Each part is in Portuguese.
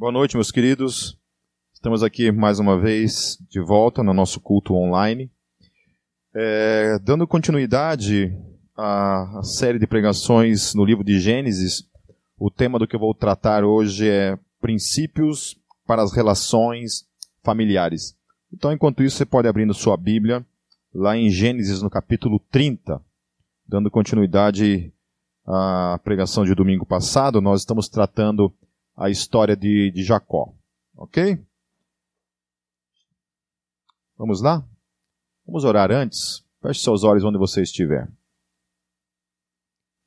Boa noite, meus queridos. Estamos aqui mais uma vez de volta no nosso culto online. É, dando continuidade à, série de pregações no livro de Gênesis, o tema do que eu vou tratar hoje é princípios para as relações familiares. Então, enquanto isso, você pode abrir na sua Bíblia, lá em Gênesis, no capítulo 30, dando continuidade à pregação de domingo passado, nós estamos tratando a história de, de Jacó. Ok? Vamos lá? Vamos orar antes? Feche seus olhos onde você estiver.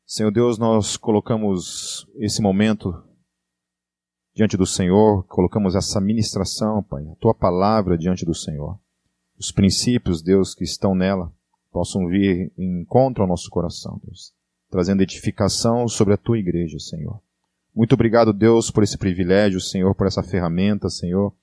Senhor Deus, nós colocamos esse momento diante do Senhor, colocamos essa ministração, Pai, a tua palavra diante do Senhor. Os princípios, Deus, que estão nela, possam vir em encontro ao nosso coração, Deus, trazendo edificação sobre a tua igreja, Senhor. Muito obrigado, Deus, por esse privilégio, Senhor, por essa ferramenta, Senhor,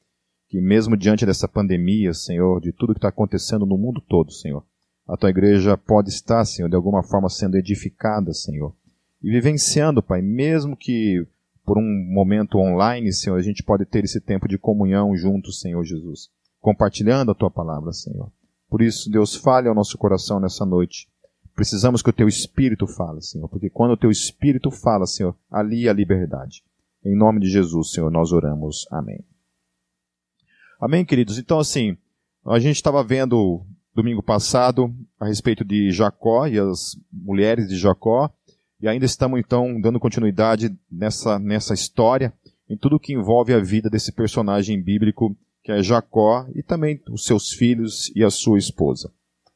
que mesmo diante dessa pandemia, Senhor, de tudo que está acontecendo no mundo todo, Senhor, a tua igreja pode estar, Senhor, de alguma forma sendo edificada, Senhor, e vivenciando, Pai, mesmo que por um momento online, Senhor, a gente pode ter esse tempo de comunhão juntos, Senhor Jesus, compartilhando a tua palavra, Senhor. Por isso, Deus, fale ao nosso coração nessa noite Precisamos que o teu espírito fale, Senhor, porque quando o teu espírito fala, Senhor, ali há liberdade. Em nome de Jesus, Senhor, nós oramos. Amém. Amém, queridos? Então, assim, a gente estava vendo domingo passado a respeito de Jacó e as mulheres de Jacó, e ainda estamos então dando continuidade nessa, nessa história, em tudo que envolve a vida desse personagem bíblico que é Jacó e também os seus filhos e a sua esposa.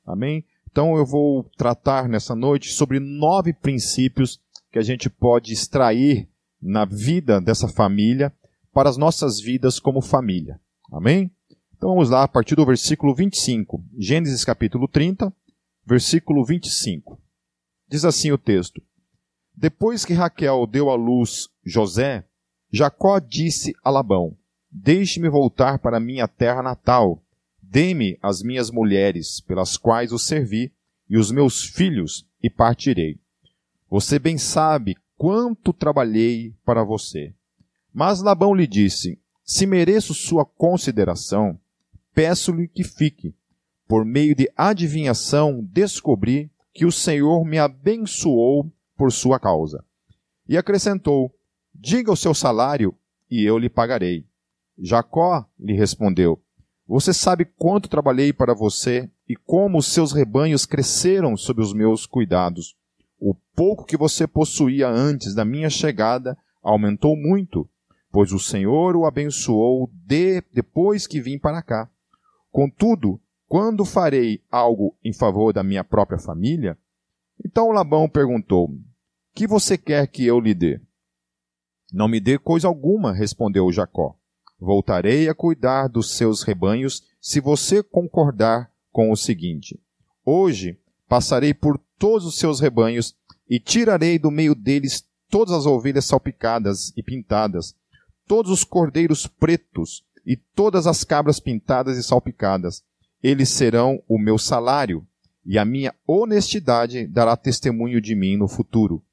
Amém? Então eu vou tratar nessa noite sobre nove princípios que a gente pode extrair na vida dessa família para as nossas vidas como família. Amém? Então vamos lá, a partir do versículo 25. Gênesis capítulo 30, versículo 25. Diz assim o texto: Depois que Raquel deu à luz José, Jacó disse a Labão: Deixe-me voltar para minha terra natal Dê-me as minhas mulheres, pelas quais o servi, e os meus filhos, e partirei. Você bem sabe quanto trabalhei para você. Mas Labão lhe disse: Se mereço sua consideração, peço-lhe que fique. Por meio de adivinhação, descobri que o Senhor me abençoou por sua causa. E acrescentou: Diga o seu salário, e eu lhe pagarei. Jacó lhe respondeu: você sabe quanto trabalhei para você e como os seus rebanhos cresceram sob os meus cuidados. O pouco que você possuía antes da minha chegada aumentou muito, pois o Senhor o abençoou de, depois que vim para cá. Contudo, quando farei algo em favor da minha própria família? Então Labão perguntou: Que você quer que eu lhe dê? Não me dê coisa alguma, respondeu Jacó. Voltarei a cuidar dos seus rebanhos se você concordar com o seguinte: Hoje passarei por todos os seus rebanhos e tirarei do meio deles todas as ovelhas salpicadas e pintadas, todos os cordeiros pretos e todas as cabras pintadas e salpicadas. Eles serão o meu salário, e a minha honestidade dará testemunho de mim no futuro.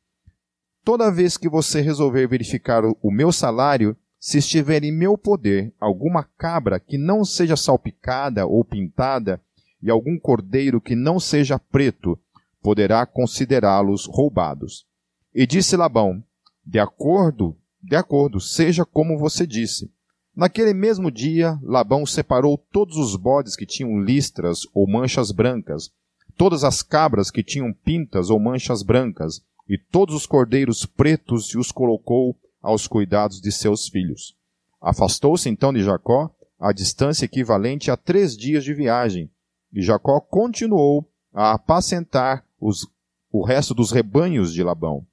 Toda vez que você resolver verificar o meu salário, se estiver em meu poder alguma cabra que não seja salpicada ou pintada, e algum cordeiro que não seja preto, poderá considerá-los roubados. E disse Labão: De acordo, de acordo, seja como você disse. Naquele mesmo dia, Labão separou todos os bodes que tinham listras ou manchas brancas, todas as cabras que tinham pintas ou manchas brancas, e todos os cordeiros pretos e os colocou aos cuidados de seus filhos. Afastou-se então de Jacó a distância equivalente a três dias de viagem, e Jacó continuou a apacentar os, o resto dos rebanhos de Labão.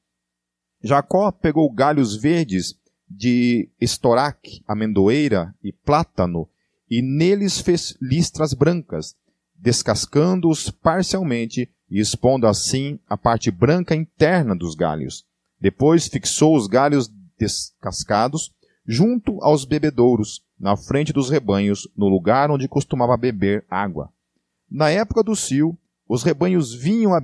Jacó pegou galhos verdes de estoraque, amendoeira e plátano, e neles fez listras brancas, descascando-os parcialmente e expondo assim a parte branca interna dos galhos. Depois fixou os galhos descascados, junto aos bebedouros, na frente dos rebanhos, no lugar onde costumava beber água. Na época do cio, os rebanhos vinham, a,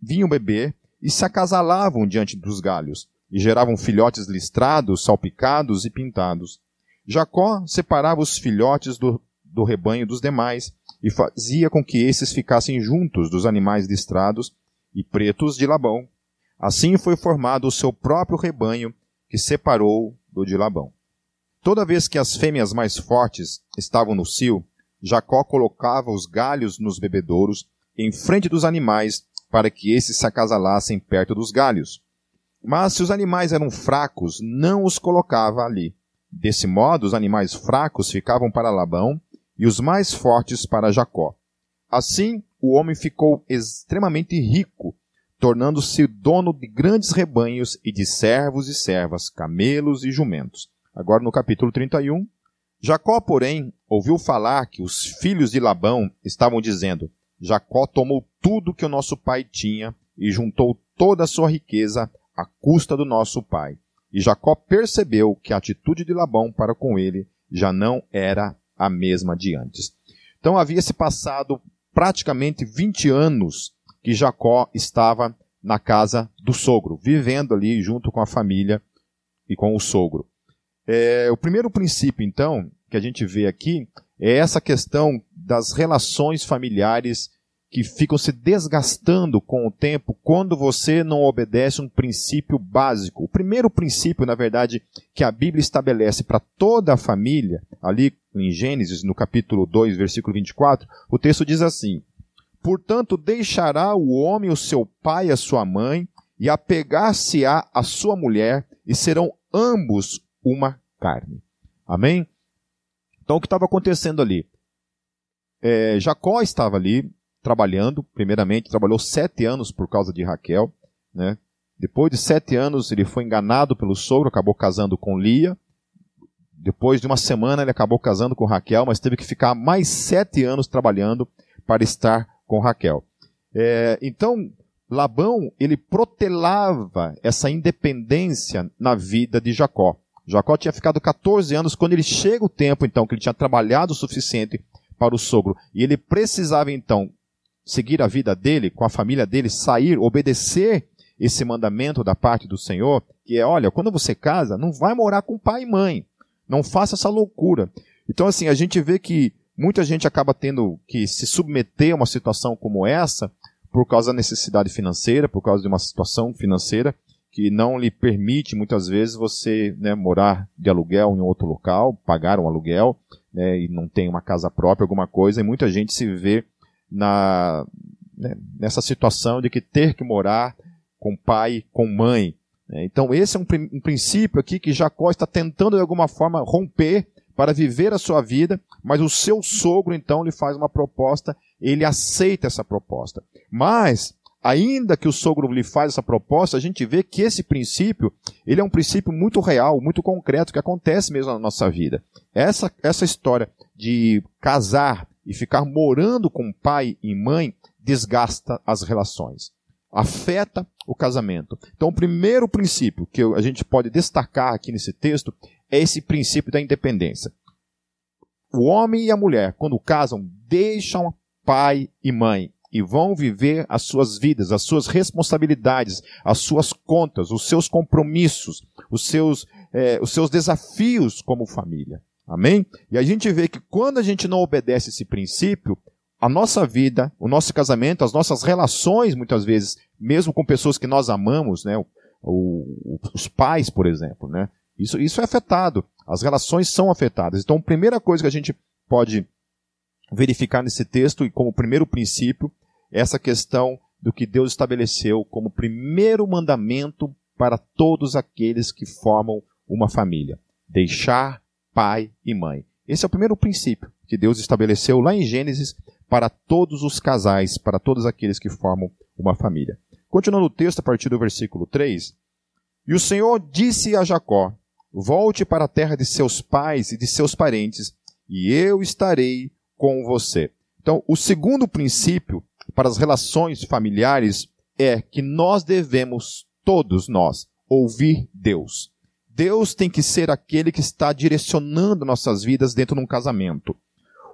vinham beber e se acasalavam diante dos galhos, e geravam filhotes listrados, salpicados e pintados. Jacó separava os filhotes do, do rebanho dos demais e fazia com que esses ficassem juntos dos animais listrados e pretos de Labão. Assim foi formado o seu próprio rebanho, que separou do de Labão. Toda vez que as fêmeas mais fortes estavam no cio, Jacó colocava os galhos nos bebedouros em frente dos animais para que esses se acasalassem perto dos galhos. Mas se os animais eram fracos, não os colocava ali. Desse modo, os animais fracos ficavam para Labão e os mais fortes para Jacó. Assim, o homem ficou extremamente rico, tornando-se dono de grandes rebanhos e de servos e servas, camelos e jumentos. Agora no capítulo 31. Jacó, porém, ouviu falar que os filhos de Labão estavam dizendo: Jacó tomou tudo que o nosso pai tinha e juntou toda a sua riqueza à custa do nosso pai. E Jacó percebeu que a atitude de Labão para com ele já não era a mesma de antes. Então havia se passado praticamente 20 anos que Jacó estava na casa do sogro, vivendo ali junto com a família e com o sogro. É, o primeiro princípio, então, que a gente vê aqui é essa questão das relações familiares que ficam se desgastando com o tempo quando você não obedece um princípio básico. O primeiro princípio, na verdade, que a Bíblia estabelece para toda a família, ali em Gênesis, no capítulo 2, versículo 24, o texto diz assim: Portanto, deixará o homem o seu pai e a sua mãe, e apegar-se-á a sua mulher, e serão ambos uma carne. Amém? Então, o que estava acontecendo ali? É, Jacó estava ali trabalhando, primeiramente, trabalhou sete anos por causa de Raquel. Né? Depois de sete anos, ele foi enganado pelo sogro, acabou casando com Lia. Depois de uma semana, ele acabou casando com Raquel, mas teve que ficar mais sete anos trabalhando para estar com Raquel. É, então, Labão, ele protelava essa independência na vida de Jacó. Jacó tinha ficado 14 anos quando ele chega o tempo, então, que ele tinha trabalhado o suficiente para o sogro. E ele precisava, então, seguir a vida dele, com a família dele, sair, obedecer esse mandamento da parte do Senhor, que é, olha, quando você casa, não vai morar com pai e mãe. Não faça essa loucura. Então, assim, a gente vê que muita gente acaba tendo que se submeter a uma situação como essa por causa da necessidade financeira, por causa de uma situação financeira, que não lhe permite muitas vezes você né, morar de aluguel em outro local, pagar um aluguel né, e não tem uma casa própria, alguma coisa, e muita gente se vê na, né, nessa situação de que ter que morar com pai, com mãe. Né. Então esse é um, um princípio aqui que Jacó está tentando de alguma forma romper para viver a sua vida, mas o seu sogro então lhe faz uma proposta, ele aceita essa proposta. Mas ainda que o sogro lhe faz essa proposta, a gente vê que esse princípio, ele é um princípio muito real, muito concreto, que acontece mesmo na nossa vida. Essa, essa história de casar e ficar morando com pai e mãe desgasta as relações. Afeta o casamento. Então, o primeiro princípio que a gente pode destacar aqui nesse texto é esse princípio da independência. O homem e a mulher, quando casam, deixam pai e mãe e vão viver as suas vidas, as suas responsabilidades, as suas contas, os seus compromissos, os seus, é, os seus desafios como família. Amém? E a gente vê que quando a gente não obedece esse princípio, a nossa vida, o nosso casamento, as nossas relações, muitas vezes, mesmo com pessoas que nós amamos, né? O, os pais, por exemplo, né? Isso, isso é afetado. As relações são afetadas. Então, a primeira coisa que a gente pode verificar nesse texto e como primeiro princípio essa questão do que Deus estabeleceu como primeiro mandamento para todos aqueles que formam uma família: deixar pai e mãe. Esse é o primeiro princípio que Deus estabeleceu lá em Gênesis para todos os casais, para todos aqueles que formam uma família. Continuando o texto a partir do versículo 3: E o Senhor disse a Jacó: Volte para a terra de seus pais e de seus parentes, e eu estarei com você. Então, o segundo princípio para as relações familiares é que nós devemos, todos nós, ouvir Deus. Deus tem que ser aquele que está direcionando nossas vidas dentro de um casamento.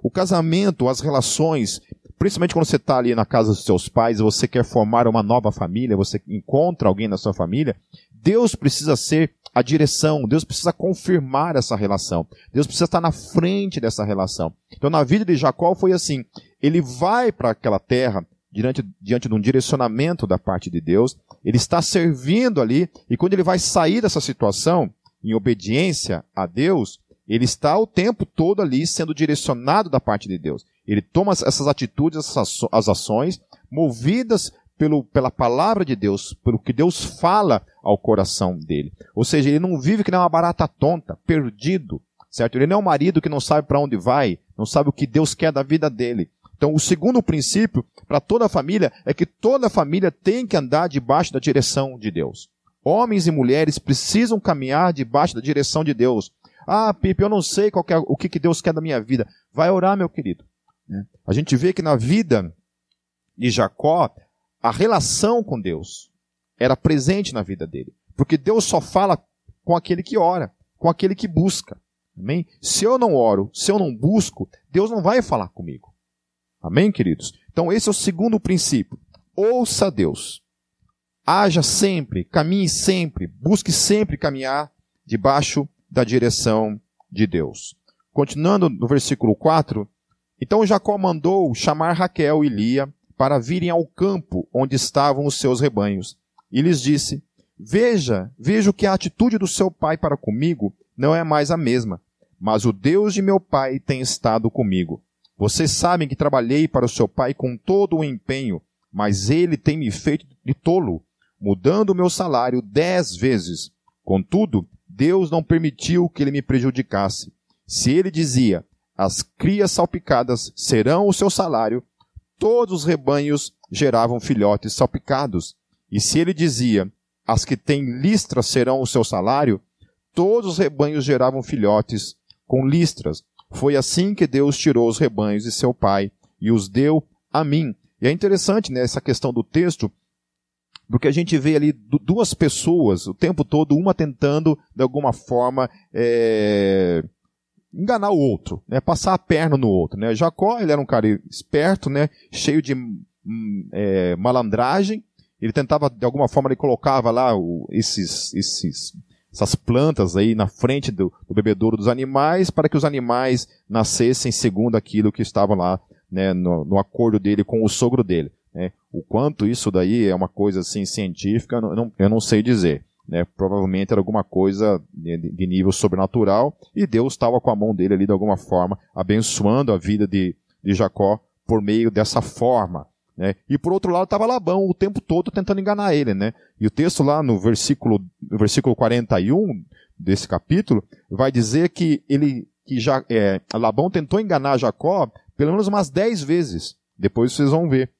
O casamento, as relações, principalmente quando você está ali na casa dos seus pais, você quer formar uma nova família, você encontra alguém na sua família, Deus precisa ser a direção, Deus precisa confirmar essa relação, Deus precisa estar na frente dessa relação. Então, na vida de Jacó foi assim: ele vai para aquela terra diante, diante de um direcionamento da parte de Deus, ele está servindo ali, e quando ele vai sair dessa situação, em obediência a Deus, ele está o tempo todo ali sendo direcionado da parte de Deus. Ele toma essas atitudes, essas as ações, movidas pelo, pela palavra de Deus, pelo que Deus fala ao coração dele. Ou seja, ele não vive que nem uma barata tonta, perdido, certo? Ele não é um marido que não sabe para onde vai, não sabe o que Deus quer da vida dele. Então, o segundo princípio para toda a família é que toda a família tem que andar debaixo da direção de Deus. Homens e mulheres precisam caminhar debaixo da direção de Deus. Ah, Pipe, eu não sei qual é, o que, que Deus quer da minha vida. Vai orar, meu querido. Né? A gente vê que na vida de Jacó, a relação com Deus era presente na vida dele. Porque Deus só fala com aquele que ora, com aquele que busca. Amém? Se eu não oro, se eu não busco, Deus não vai falar comigo. Amém, queridos? Então, esse é o segundo princípio. Ouça Deus. Haja sempre, caminhe sempre, busque sempre caminhar debaixo da direção de Deus. Continuando no versículo 4, então Jacó mandou chamar Raquel e Lia para virem ao campo onde estavam os seus rebanhos. E lhes disse: Veja, vejo que a atitude do seu pai para comigo não é mais a mesma, mas o Deus de meu pai tem estado comigo. Vocês sabem que trabalhei para o seu pai com todo o empenho, mas ele tem me feito de tolo, mudando o meu salário dez vezes. Contudo, Deus não permitiu que ele me prejudicasse. Se ele dizia, as crias salpicadas serão o seu salário, todos os rebanhos geravam filhotes salpicados. E se ele dizia, as que têm listras serão o seu salário, todos os rebanhos geravam filhotes com listras. Foi assim que Deus tirou os rebanhos de seu pai e os deu a mim. E é interessante né, essa questão do texto, porque a gente vê ali duas pessoas o tempo todo, uma tentando, de alguma forma, é, enganar o outro, né, passar a perna no outro. Né. Jacó ele era um cara esperto, né, cheio de é, malandragem, ele tentava, de alguma forma, ele colocava lá o, esses, esses, essas plantas aí na frente do, do, bebedouro dos animais para que os animais nascessem segundo aquilo que estava lá né, no, no acordo dele com o sogro dele. Né? O quanto isso daí é uma coisa assim científica, eu não, eu não sei dizer. Né? Provavelmente era alguma coisa de, nível sobrenatural e Deus estava com a mão dele ali de alguma forma abençoando a vida de, de Jacó por meio dessa forma. Né? E por outro lado estava Labão o tempo todo tentando enganar ele. Né? E o texto lá no versículo, no versículo 41 desse capítulo vai dizer que ele que já, é, Labão tentou enganar Jacó pelo menos umas dez vezes. Depois vocês vão ver.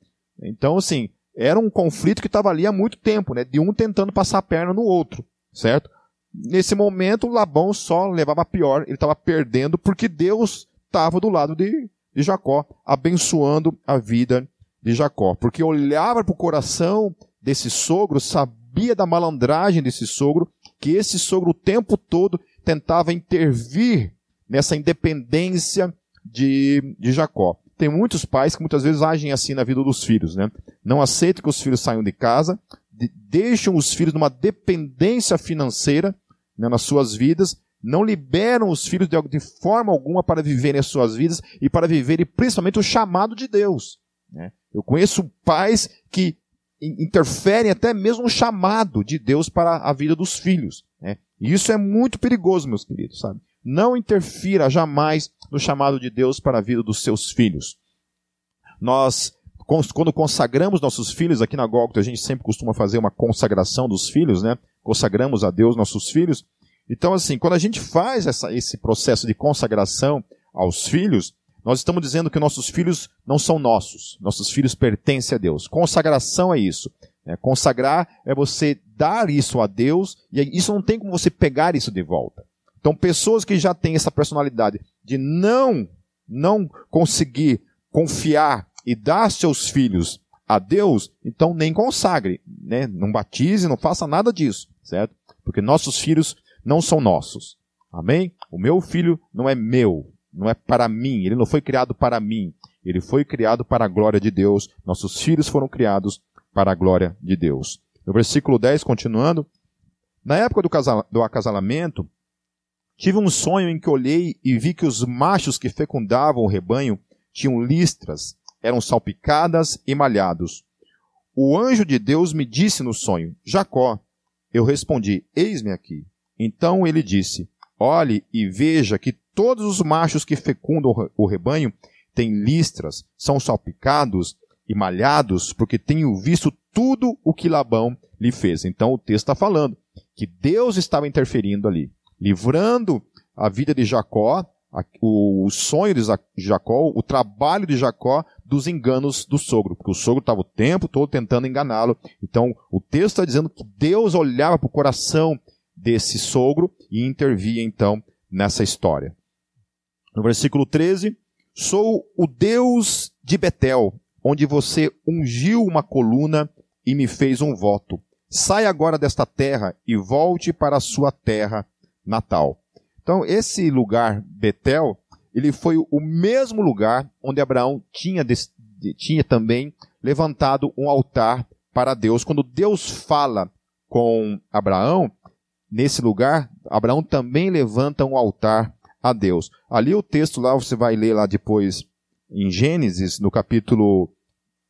Então, assim, era um conflito que estava ali há muito tempo, né? De um tentando passar a perna no outro, certo? Nesse momento, Labão só levava pior, ele estava perdendo porque Deus estava do lado de, de Jacó, abençoando a vida de Jacó. Porque olhava para o coração desse sogro, sabia da malandragem desse sogro, que esse sogro o tempo todo tentava intervir nessa independência de, de Jacó tem muitos pais que muitas vezes agem assim na vida dos filhos, né? Não aceitam que os filhos saiam de casa, de, deixam os filhos numa dependência financeira né, nas suas vidas, não liberam os filhos de, de, forma alguma para viverem as suas vidas e para viverem principalmente o chamado de Deus. Né? Eu conheço pais que interferem até mesmo no chamado de Deus para a vida dos filhos. Né? E isso é muito perigoso, meus queridos, sabe? Não interfira jamais no chamado de Deus para a vida dos seus filhos. Nós, quando consagramos nossos filhos, aqui na Gólgota a gente sempre costuma fazer uma consagração dos filhos, né? Consagramos a Deus nossos filhos. Então, assim, quando a gente faz essa, esse processo de consagração aos filhos, nós estamos dizendo que nossos filhos não são nossos. Nossos filhos pertencem a Deus. Consagração é isso. É, consagrar é você dar isso a Deus e isso não tem como você pegar isso de volta. Então, pessoas que já têm essa personalidade de não, não conseguir confiar e dar seus filhos a Deus, então nem consagre, né? Não batize, não faça nada disso, certo? Porque nossos filhos não são nossos. Amém? O meu filho não é meu, não é para mim, ele não foi criado para mim. Ele foi criado para a glória de Deus. Nossos filhos foram criados para a glória de Deus. No versículo 10, continuando, Na época do, casal, do acasalamento, tive um sonho em que olhei e vi que os machos que fecundavam o rebanho tinham listras, eram salpicadas e malhados. O anjo de Deus me disse no sonho, Jacó. Eu respondi, eis-me aqui. Então ele disse, olhe e veja que todos os machos que fecundam o rebanho têm listras, são salpicados e malhados, porque tenho visto tudo o que Labão lhe fez. Então o texto está falando que Deus estava interferindo ali, livrando a vida de Jacó, o sonho de Jacó, o trabalho de Jacó dos enganos do sogro, porque o sogro estava o tempo todo tentando enganá-lo. Então o texto está dizendo que Deus olhava para o coração desse sogro e intervia então nessa história. No versículo 13, sou o Deus de Betel, onde você ungiu uma coluna e me fez um voto. Saia agora desta terra e volte para a sua terra natal. Então, esse lugar, Betel, ele foi o mesmo lugar onde Abraão tinha, tinha também levantado um altar para Deus. Quando Deus fala com Abraão, nesse lugar, Abraão também levanta um altar a Deus. Ali o texto lá, você vai ler lá depois em Gênesis, no capítulo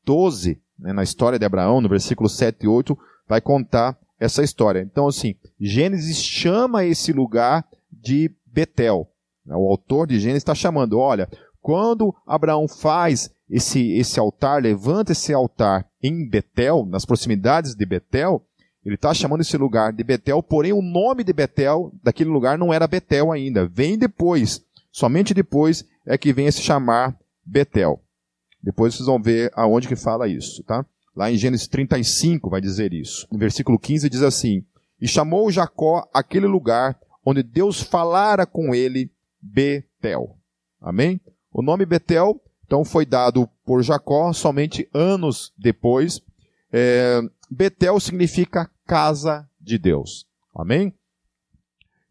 12, né, na história de Abraão, no versículo 7 e 8, vai contar essa história. Então, assim, Gênesis chama esse lugar de Betel. O autor de Gênesis está chamando, olha, quando Abraão faz esse, esse altar, levanta esse altar em Betel, nas proximidades de Betel, ele está chamando esse lugar de Betel, porém o nome de Betel, daquele lugar, não era Betel ainda. Vem depois. Somente depois é que vem a se chamar Betel. Depois vocês vão ver aonde que fala isso, tá? Lá em Gênesis 35 vai dizer isso. No versículo 15 diz assim: E chamou Jacó aquele lugar onde Deus falara com ele Betel. Amém? O nome Betel, então, foi dado por Jacó somente anos depois. É, Betel significa casa de Deus. Amém?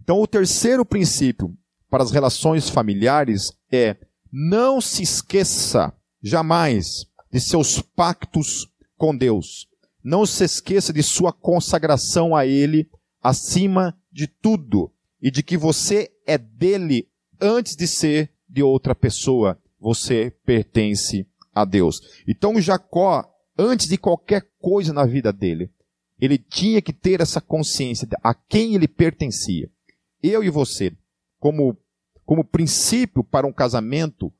Então, o terceiro princípio para as relações familiares é não se esqueça jamais de seus pactos com Deus. Não se esqueça de sua consagração a Ele acima de tudo e de que você é dele antes de ser de outra pessoa. Você pertence a Deus. Então Jacó, antes de qualquer coisa na vida dele, ele tinha que ter essa consciência de a quem ele pertencia. Eu e você, como, como princípio para um casamento,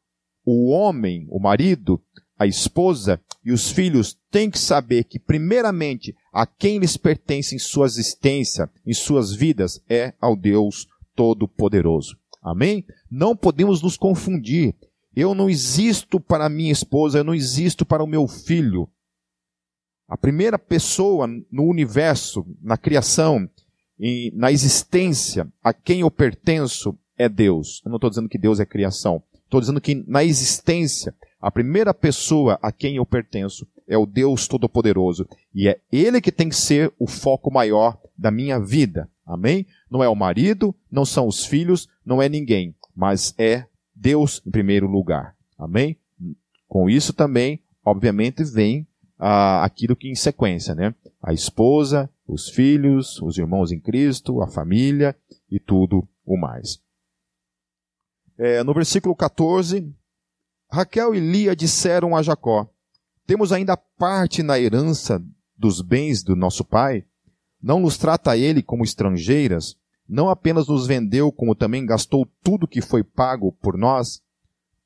o homem, o marido, a esposa e os filhos têm que saber que, primeiramente, a quem lhes pertence em sua existência, em suas vidas, é ao Deus Todo-Poderoso. Amém? Não podemos nos confundir. Eu não existo para minha esposa, eu não existo para o meu filho. A primeira pessoa no universo, na criação, na existência, a quem eu pertenço é Deus. Eu não estou dizendo que Deus é criação. Estou dizendo que na existência, a primeira pessoa a quem eu pertenço é o Deus Todo-Poderoso. E é Ele que tem que ser o foco maior da minha vida. Amém? Não é o marido, não são os filhos, não é ninguém, mas é Deus em primeiro lugar. Amém? Com isso também, obviamente, vem ah, aquilo que em sequência, né? A esposa, os filhos, os irmãos em Cristo, a família e tudo o mais. É, no versículo 14, Raquel e Lia disseram a Jacó: Temos ainda parte na herança dos bens do nosso pai? Não nos trata ele como estrangeiras? Não apenas nos vendeu, como também gastou tudo que foi pago por nós?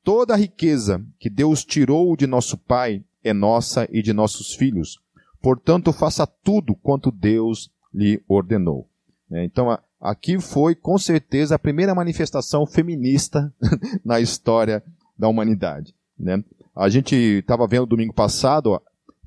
Toda a riqueza que Deus tirou de nosso pai é nossa e de nossos filhos. Portanto, faça tudo quanto Deus lhe ordenou. É, então, aqui foi com certeza a primeira manifestação feminista na história da humanidade. Né? A gente estava vendo domingo passado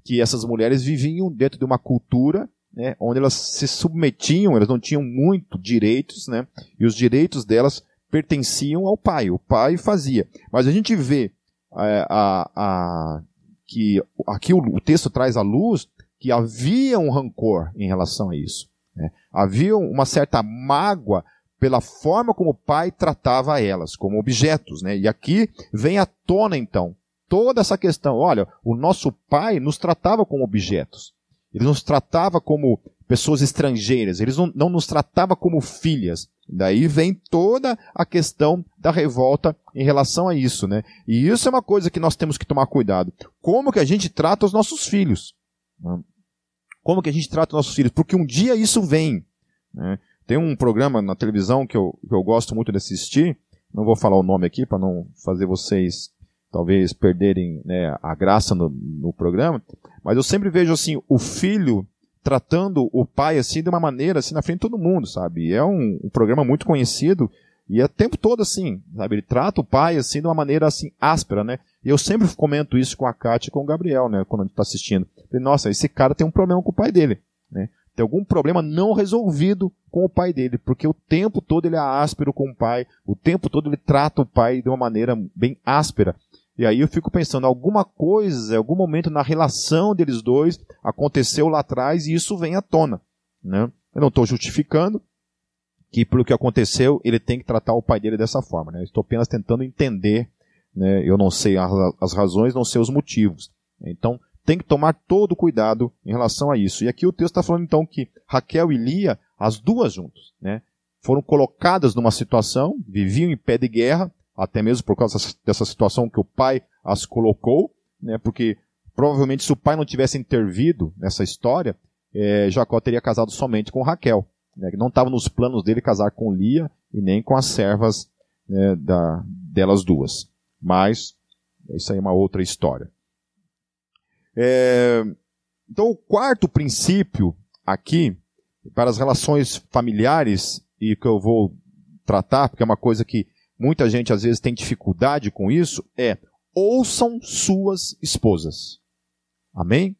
que essas mulheres viviam dentro de uma cultura né, onde elas se submetiam, elas não tinham muito direitos, né, e os direitos delas pertenciam ao pai. O pai fazia. Mas a gente vê é, a, a, que aqui o, o texto traz à luz que havia um rancor em relação a isso. Né? Havia uma certa mágoa pela forma como o pai tratava elas, como objetos. Né? E aqui vem à tona, então, toda essa questão. Olha, o nosso pai nos tratava como objetos. Ele nos tratava como pessoas estrangeiras, eles não, não nos tratavam como filhas. Daí vem toda a questão da revolta em relação a isso, né? E isso é uma coisa que nós temos que tomar cuidado. Como que a gente trata os nossos filhos? Como que a gente trata os nossos filhos? Porque um dia isso vem. Né? Tem um programa na televisão que eu, que eu gosto muito de assistir, não vou falar o nome aqui para não fazer vocês talvez perderem né, a graça no, no programa, mas eu sempre vejo assim o filho tratando o pai assim de uma maneira assim na frente de todo mundo, sabe? É um, um programa muito conhecido e é o tempo todo assim, sabe? Ele trata o pai assim de uma maneira assim áspera, né? E eu sempre comento isso com a Kátia e com o Gabriel, né? Quando a gente está assistindo. Falei, Nossa, esse cara tem um problema com o pai dele, né? Tem algum problema não resolvido com o pai dele, porque o tempo todo ele é áspero com o pai, o tempo todo ele trata o pai de uma maneira bem áspera. E aí eu fico pensando, alguma coisa, algum momento na relação deles dois aconteceu lá atrás e isso vem à tona. Né? Eu não estou justificando que pelo que aconteceu ele tem que tratar o pai dele dessa forma. Né? Estou apenas tentando entender. Né? Eu não sei as razões, não sei os motivos. Então tem que tomar todo cuidado em relação a isso. E aqui o texto está falando então que Raquel e Lia, as duas juntas, né, foram colocadas numa situação, viviam em pé de guerra, até mesmo por causa dessa situação que o pai as colocou, né, porque provavelmente se o pai não tivesse intervido nessa história, é, Jacó teria casado somente com Raquel. Né, não estava nos planos dele casar com Lia e nem com as servas né, da, delas duas. Mas isso aí é uma outra história. É, então, o quarto princípio aqui, para as relações familiares, e que eu vou tratar, porque é uma coisa que muita gente às vezes tem dificuldade com isso, é ouçam suas esposas. Amém?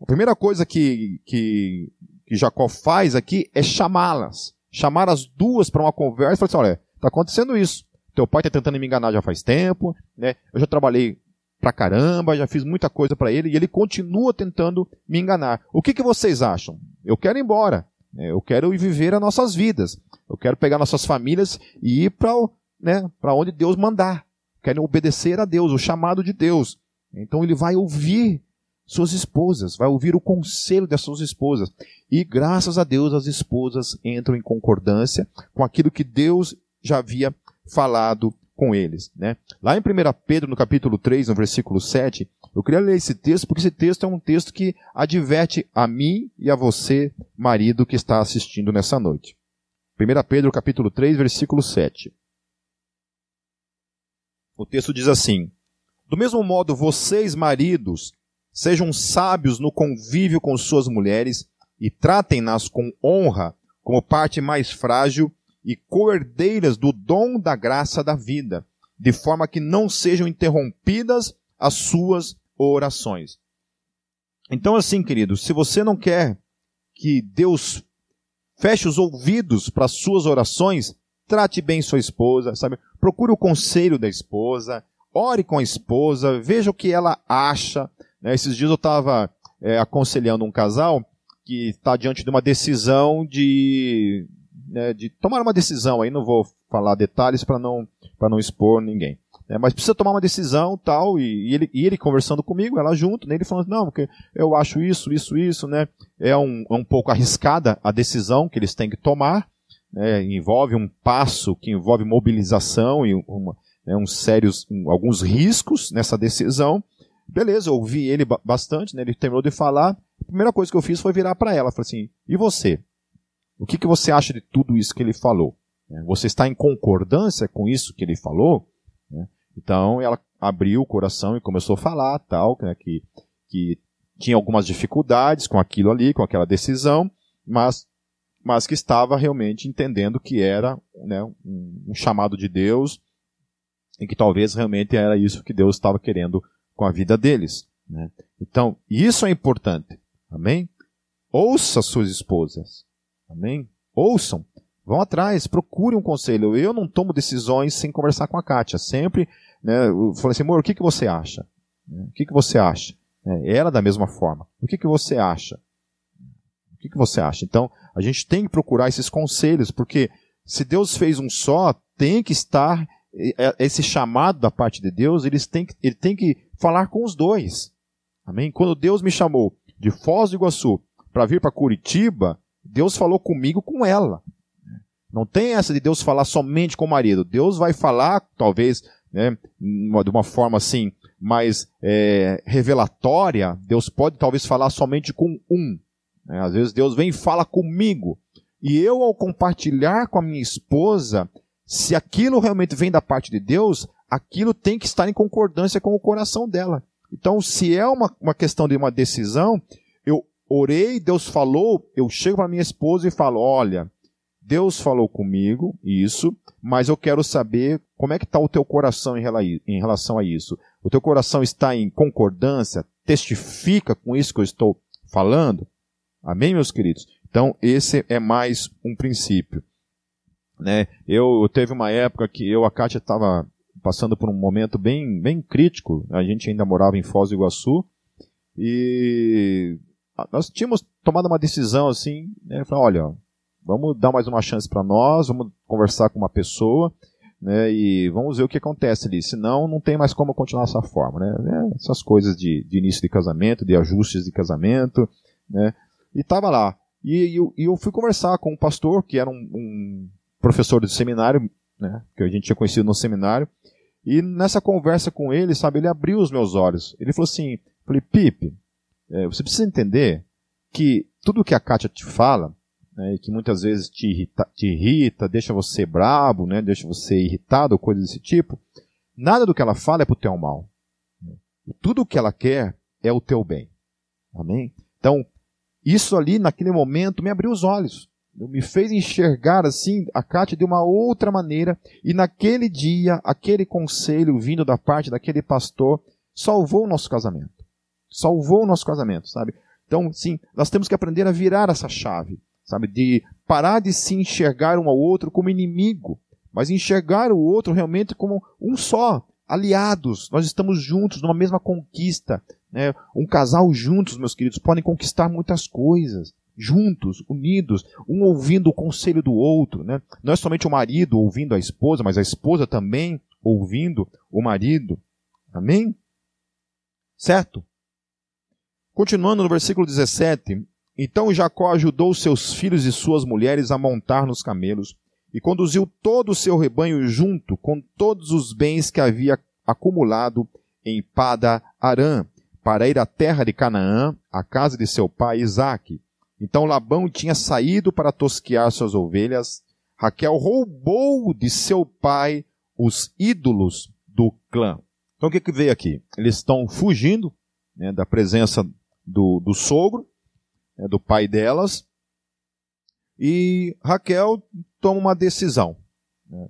A primeira coisa que, que, que Jacó faz aqui é chamá-las. Chamar as duas para uma conversa e falar assim: olha, está acontecendo isso. Teu pai está tentando me enganar já faz tempo, né? Eu já trabalhei pra caramba, já fiz muita coisa para ele e ele continua tentando me enganar. O que, que vocês acham? Eu quero ir embora. Né? Eu quero ir viver as nossas vidas. Eu quero pegar nossas famílias e ir para né, onde Deus mandar. Querem obedecer a Deus, o chamado de Deus. Então ele vai ouvir suas esposas, vai ouvir o conselho das suas esposas. E graças a Deus as esposas entram em concordância com aquilo que Deus já havia falado com eles. Né? Lá em 1 Pedro, no capítulo 3, no versículo 7, eu queria ler esse texto, porque esse texto é um texto que adverte a mim e a você, marido, que está assistindo nessa noite. 1 Pedro, capítulo 3, versículo 7. O texto diz assim: Do mesmo modo, vocês, maridos, sejam sábios no convívio com suas mulheres e tratem-nas com honra, como parte mais frágil e coerdeiras do dom da graça da vida, de forma que não sejam interrompidas as suas orações. Então, assim, querido, se você não quer que Deus feche os ouvidos para as suas orações, trate bem sua esposa, sabe? Procure o conselho da esposa, ore com a esposa, veja o que ela acha. Né? Esses dias eu estava é, aconselhando um casal que está diante de uma decisão de né, de tomar uma decisão, aí não vou falar detalhes para não, não expor ninguém. É, mas precisa tomar uma decisão tal, e, e, ele, e ele conversando comigo, ela junto, né, ele falando, não, porque eu acho isso, isso, isso, né? É um, é um pouco arriscada a decisão que eles têm que tomar, né, envolve um passo que envolve mobilização e uma, né, uns sérios, um, alguns riscos nessa decisão. Beleza, eu ouvi ele bastante, né, ele terminou de falar. A primeira coisa que eu fiz foi virar para ela, falei assim, e você? O que, que você acha de tudo isso que ele falou? É, você está em concordância com isso que ele falou? É, então ela abriu o coração e começou a falar tal, né, que, que tinha algumas dificuldades com aquilo ali, com aquela decisão, mas, mas que estava realmente entendendo que era né, um, chamado de Deus e que talvez realmente era isso que Deus estava querendo com a vida deles. Né? Então, isso é importante. Amém? Ouça suas esposas. Amém? Ouçam, vão atrás, procurem um conselho. Eu não tomo decisões sem conversar com a Kátia. Sempre, né, eu falei assim, amor, o que, que você acha? O que, que você acha? É, ela da mesma forma. O que, que você acha? O que, que você acha? Então, a gente tem que procurar esses conselhos, porque se Deus fez um só, tem que estar esse chamado da parte de Deus, eles têm que, ele tem que falar com os dois. Amém? Quando Deus me chamou de Foz do Iguaçu para vir para Curitiba, Deus falou comigo com ela. Não tem essa de Deus falar somente com o marido. Deus vai falar, talvez, né, de uma forma assim, mais é, revelatória. Deus pode talvez falar somente com um. Né? Às vezes Deus vem e fala comigo. E eu, ao compartilhar com a minha esposa, se aquilo realmente vem da parte de Deus, aquilo tem que estar em concordância com o coração dela. Então, se é uma, uma questão de uma decisão, eu orei, Deus falou, eu chego para minha esposa e falo: olha, Deus falou comigo, isso, mas eu quero saber como é que está o teu coração em relação a isso. O teu coração está em concordância? Testifica com isso que eu estou falando? Amém, meus queridos? Então, esse é mais um princípio. Né? Eu, eu teve uma época que eu, a Kátia, estava passando por um momento bem, bem crítico. A gente ainda morava em Foz do Iguaçu e nós tínhamos tomado uma decisão assim, né? Falei, olha, vamos dar mais uma chance para nós, vamos conversar com uma pessoa, né? E vamos ver o que acontece ali. Senão, não tem mais como continuar dessa forma, né? É, essas coisas de, de, início de casamento, de ajustes de casamento, né? E tava lá. E, e, e eu fui conversar com um pastor que era um, um professor de seminário, né? Que a gente tinha conhecido no seminário. E nessa conversa com ele, sabe, ele abriu os meus olhos. Ele falou assim, falei, Pipe, é, você precisa entender que tudo que a Kátia te fala, né, que muitas vezes te irrita, te irrita, deixa você brabo, né, deixa você irritado, coisas desse tipo, nada do que ela fala é pro teu mal. Tudo o que ela quer é o teu bem. Amém? Então, isso ali, naquele momento, me abriu os olhos me fez enxergar assim a Kátia de uma outra maneira, e naquele dia, aquele conselho vindo da parte daquele pastor salvou o nosso casamento. Salvou o nosso casamento, sabe? Então, sim, nós temos que aprender a virar essa chave, sabe? De parar de se enxergar um ao outro como inimigo, mas enxergar o outro realmente como um só, aliados. Nós estamos juntos numa mesma conquista. Né? Um casal juntos, meus queridos, podem conquistar muitas coisas juntos, unidos, um ouvindo o conselho do outro, né? Não é somente o marido ouvindo a esposa, mas a esposa também ouvindo o marido. Amém? Certo? Continuando no versículo 17, então Jacó ajudou seus filhos e suas mulheres a montar nos camelos e conduziu todo o seu rebanho junto com todos os bens que havia acumulado em Pada Arã, para ir à terra de Canaã, à casa de seu pai Isaque. Então Labão tinha saído para tosquear suas ovelhas. Raquel roubou de seu pai os ídolos do clã. Então o que, que veio aqui? Eles estão fugindo né, da presença do, do sogro, né, do pai delas, e Raquel toma uma decisão. Né?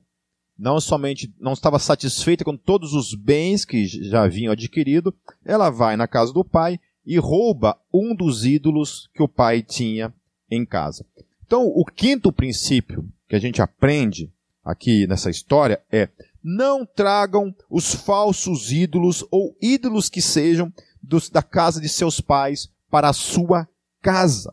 Não somente não estava satisfeita com todos os bens que já haviam adquirido, ela vai na casa do pai e rouba um dos ídolos que o pai tinha em casa. Então, o quinto princípio que a gente aprende aqui nessa história é não tragam os falsos ídolos ou ídolos que sejam dos, da casa de seus pais para a sua casa.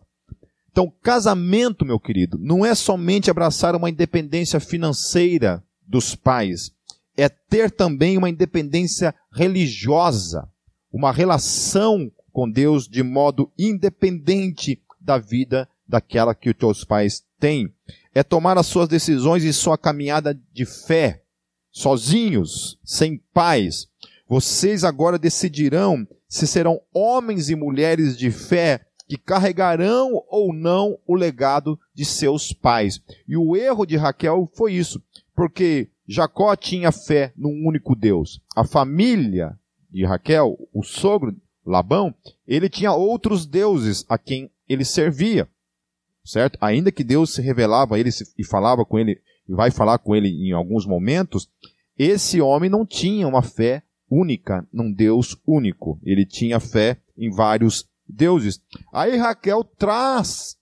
Então, casamento, meu querido, não é somente abraçar uma independência financeira dos pais, é ter também uma independência religiosa, uma relação com Deus de modo independente da vida daquela que os teus pais têm. É tomar as suas decisões e sua caminhada de fé, sozinhos, sem pais. Vocês agora decidirão se serão homens e mulheres de fé que carregarão ou não o legado de seus pais. E o erro de Raquel foi isso, porque Jacó tinha fé num único Deus. A família de Raquel, o sogro Labão, ele tinha outros deuses a quem ele servia, certo? Ainda que Deus se revelava a ele e falava com ele, e vai falar com ele em alguns momentos, esse homem não tinha uma fé única num Deus único. Ele tinha fé em vários deuses. Aí Raquel traz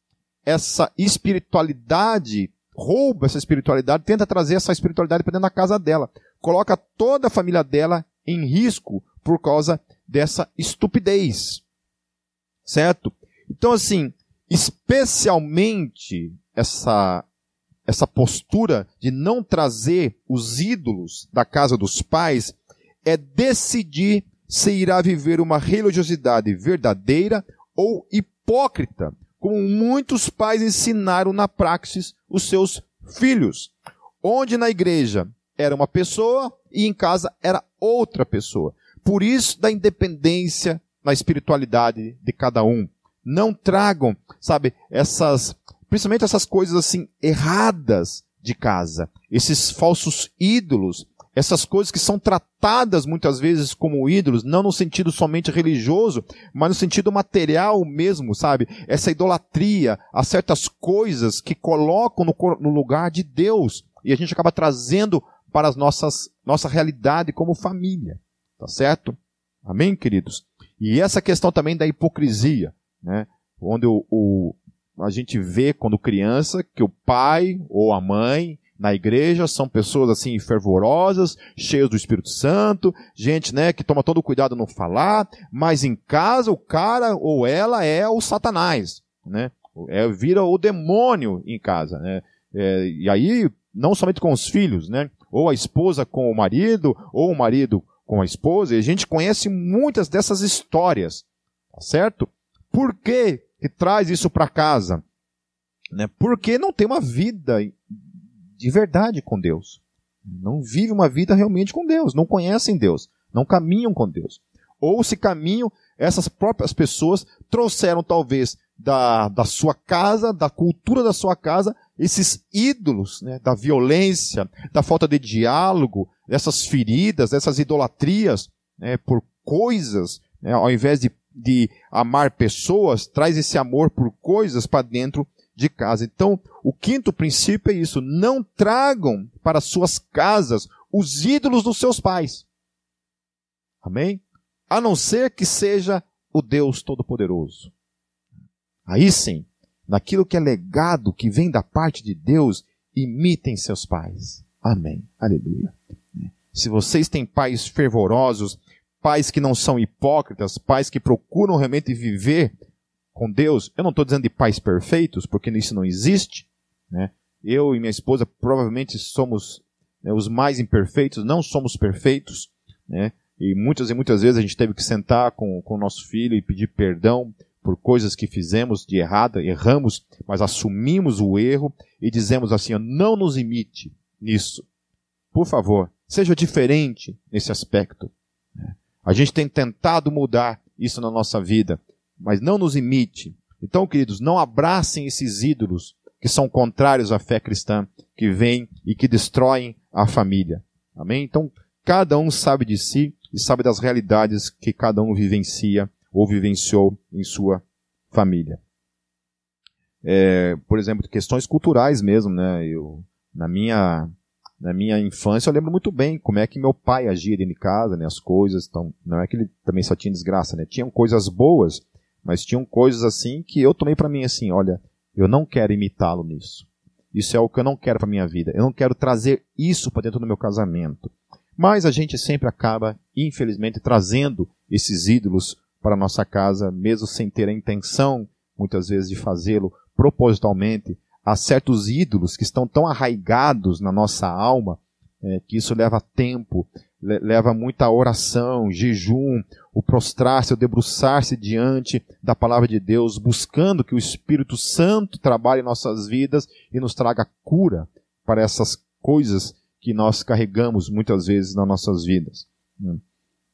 essa espiritualidade, rouba essa espiritualidade, tenta trazer essa espiritualidade para dentro da casa dela. Coloca toda a família dela em risco por causa dessa estupidez. Certo? Então, assim, especialmente essa, essa postura de não trazer os ídolos da casa dos pais é decidir se irá viver uma religiosidade verdadeira ou hipócrita, como muitos pais ensinaram na praxis os seus filhos. Onde na igreja era uma pessoa e em casa era outra pessoa. Por isso da independência na espiritualidade de cada um. Não tragam, sabe, essas, principalmente essas coisas assim erradas de casa, esses falsos ídolos, essas coisas que são tratadas muitas vezes como ídolos, não no sentido somente religioso, mas no sentido material mesmo, sabe? Essa idolatria a certas coisas que colocam no, no lugar de Deus e a gente acaba trazendo para as nossas nossa realidade como família, tá certo? Amém, queridos? E essa questão também da hipocrisia, né? Onde o, o a gente vê quando criança que o pai ou a mãe na igreja são pessoas assim fervorosas, cheias do Espírito Santo, gente, né, que toma todo o cuidado não falar, mas em casa o cara ou ela é o Satanás, né? É, vira o demônio em casa, né? É, e aí não somente com os filhos, né? Ou a esposa com o marido, ou o marido com a esposa, e a gente conhece muitas dessas histórias, tá certo? Por que, que traz isso para casa? Né? Porque não tem uma vida de verdade com Deus. Não vive uma vida realmente com Deus, não conhecem Deus, não caminham com Deus. Ou se caminham, essas próprias pessoas trouxeram talvez da, da sua casa, da cultura da sua casa, esses ídolos né, da violência, da falta de diálogo, dessas feridas, dessas idolatrias né, por coisas, né, ao invés de, de amar pessoas, traz esse amor por coisas para dentro de casa. Então, o quinto princípio é isso: não tragam para suas casas os ídolos dos seus pais. Amém? A não ser que seja o Deus Todo-Poderoso. Aí sim, naquilo que é legado, que vem da parte de Deus, imitem seus pais. Amém. Aleluia. Se vocês têm pais fervorosos, pais que não são hipócritas, pais que procuram realmente viver com Deus, eu não estou dizendo de pais perfeitos, porque isso não existe. Né? Eu e minha esposa provavelmente somos né, os mais imperfeitos, não somos perfeitos. Né? E muitas e muitas vezes a gente teve que sentar com, com o nosso filho e pedir perdão por coisas que fizemos de errada, erramos, mas assumimos o erro e dizemos assim: não nos imite nisso. Por favor, seja diferente nesse aspecto. A gente tem tentado mudar isso na nossa vida, mas não nos imite. Então, queridos, não abracem esses ídolos que são contrários à fé cristã, que vêm e que destroem a família. Amém? Então, cada um sabe de si e sabe das realidades que cada um vivencia ou vivenciou em sua família. É, por exemplo, questões culturais mesmo, né? Eu, na minha na minha infância eu lembro muito bem como é que meu pai agia dentro de casa, né? As coisas, então, não é que ele também só tinha desgraça, né? Tinham coisas boas, mas tinham coisas assim que eu tomei para mim assim, olha, eu não quero imitá-lo nisso. Isso é o que eu não quero para minha vida. Eu não quero trazer isso para dentro do meu casamento. Mas a gente sempre acaba, infelizmente, trazendo esses ídolos para a nossa casa, mesmo sem ter a intenção, muitas vezes, de fazê-lo propositalmente. Há certos ídolos que estão tão arraigados na nossa alma é, que isso leva tempo, leva muita oração, jejum, o prostrar-se, o debruçar-se diante da palavra de Deus, buscando que o Espírito Santo trabalhe em nossas vidas e nos traga cura para essas coisas que nós carregamos muitas vezes nas nossas vidas.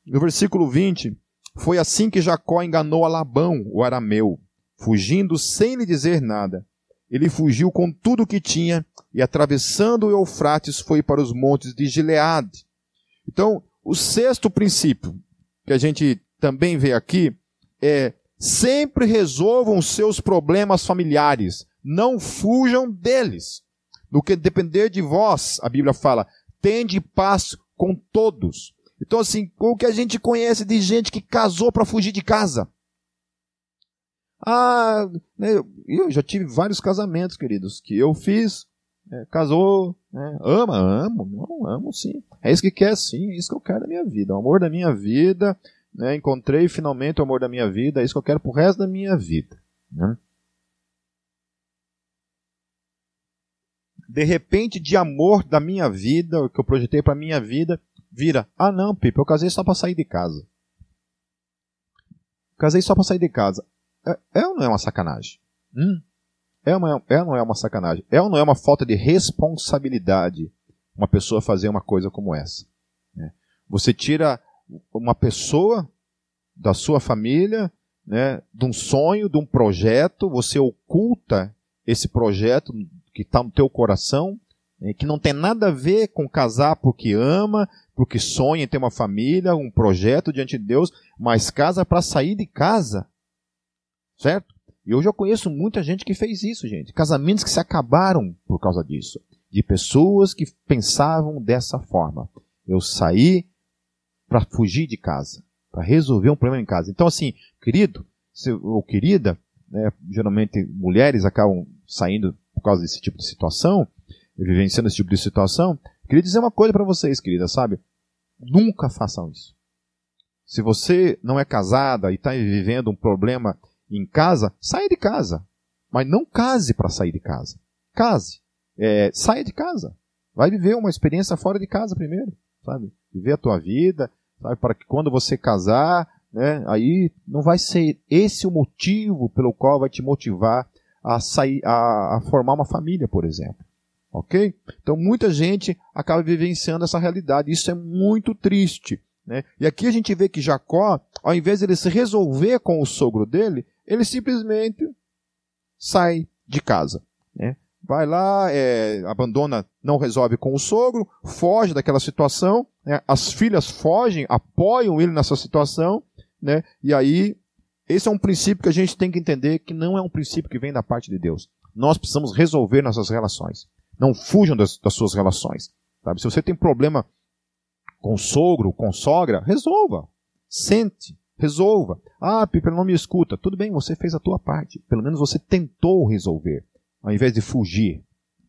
No versículo 20, foi assim que Jacó enganou a Labão, o arameu, fugindo sem lhe dizer nada. Ele fugiu com tudo o que tinha e, atravessando o Eufrates, foi para os montes de Gileade. Então, o sexto princípio que a gente também vê aqui é sempre resolvam seus problemas familiares, não fujam deles. No que depender de vós, a Bíblia fala, tende paz com todos. Então, assim, o que a gente conhece de gente que casou para fugir de casa. Ah, né, eu já tive vários casamentos, queridos, que eu fiz, é, casou, né, ama, amo, não, amo sim. É isso que quer sim, é isso que eu quero da minha vida, o amor da minha vida, né, encontrei finalmente o amor da minha vida, é isso que eu quero pro resto da minha vida. Né? De repente, de amor da minha vida, o que eu projetei para minha vida, vira, ah não, Pipe, eu casei só para sair de casa. Casei só para sair de casa. É, é ou não é uma sacanagem? Hum? É, uma, é não é uma sacanagem? É ou não é uma falta de responsabilidade uma pessoa fazer uma coisa como essa? Né? Você tira uma pessoa da sua família, né, de um sonho, de um projeto, você oculta esse projeto que está no teu coração, né, que não tem nada a ver com casar porque ama, porque sonha em ter uma família, um projeto diante de Deus, mas casa para sair de casa. Certo? E eu já conheço muita gente que fez isso, gente. Casamentos que se acabaram por causa disso. De pessoas que pensavam dessa forma. Eu saí para fugir de casa, para resolver um problema em casa. Então, assim, querido ou querida, né, geralmente mulheres acabam saindo por causa desse tipo de situação, vivenciando esse tipo de situação. Queria dizer uma coisa para vocês, querida, sabe? Nunca façam isso. Se você não é casada e está vivendo um problema em casa, saia de casa. Mas não case para sair de casa. Case. É, saia de casa. Vai viver uma experiência fora de casa primeiro, sabe? Viver a tua vida, sabe? Para que quando você casar, né, aí não vai ser esse o motivo pelo qual vai te motivar a sair, a, a formar uma família, por exemplo. Ok? Então muita gente acaba vivenciando essa realidade. Isso é muito triste. Né? E aqui a gente vê que Jacó, ao invés de ele se resolver com o sogro dele, ele simplesmente sai de casa. Né? Vai lá, é, abandona, não resolve com o sogro, foge daquela situação, né? as filhas fogem, apoiam ele nessa situação, né? e aí esse é um princípio que a gente tem que entender que não é um princípio que vem da parte de Deus. Nós precisamos resolver nossas relações. Não fujam das, das suas relações. Sabe? Se você tem problema com sogro, com sogra, resolva. Sente, Resolva. Ah, Piper não me escuta. Tudo bem, você fez a tua parte. Pelo menos você tentou resolver, ao invés de fugir.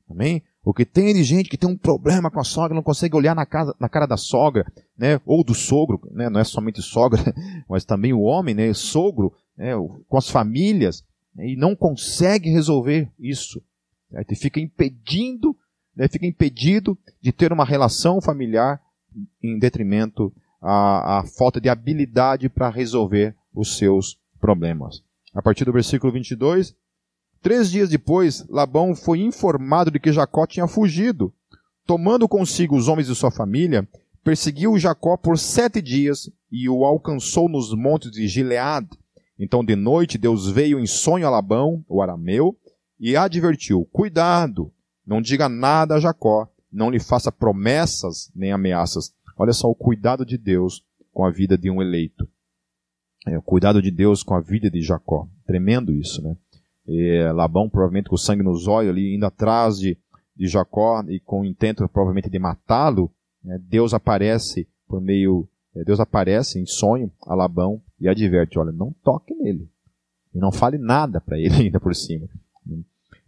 Amém? O que tem de gente que tem um problema com a sogra, não consegue olhar na, casa, na cara da sogra, né? ou do sogro, né? não é somente sogra, mas também o homem, né? sogro, né? com as famílias, né? e não consegue resolver isso. Né? Fica impedindo, né? fica impedido de ter uma relação familiar em detrimento a, a falta de habilidade para resolver os seus problemas. A partir do versículo 22, três dias depois, Labão foi informado de que Jacó tinha fugido. Tomando consigo os homens de sua família, perseguiu Jacó por sete dias e o alcançou nos montes de Gilead. Então de noite Deus veio em sonho a Labão, o arameu, e advertiu: Cuidado, não diga nada a Jacó, não lhe faça promessas nem ameaças, Olha só o cuidado de Deus com a vida de um eleito. É, o cuidado de Deus com a vida de Jacó. Tremendo isso, né? E Labão, provavelmente com o sangue nos olhos ali, indo atrás de, de Jacó e com o intento provavelmente de matá-lo, né? Deus aparece por meio, é, Deus aparece em sonho a Labão e adverte, olha, não toque nele. E não fale nada para ele ainda por cima.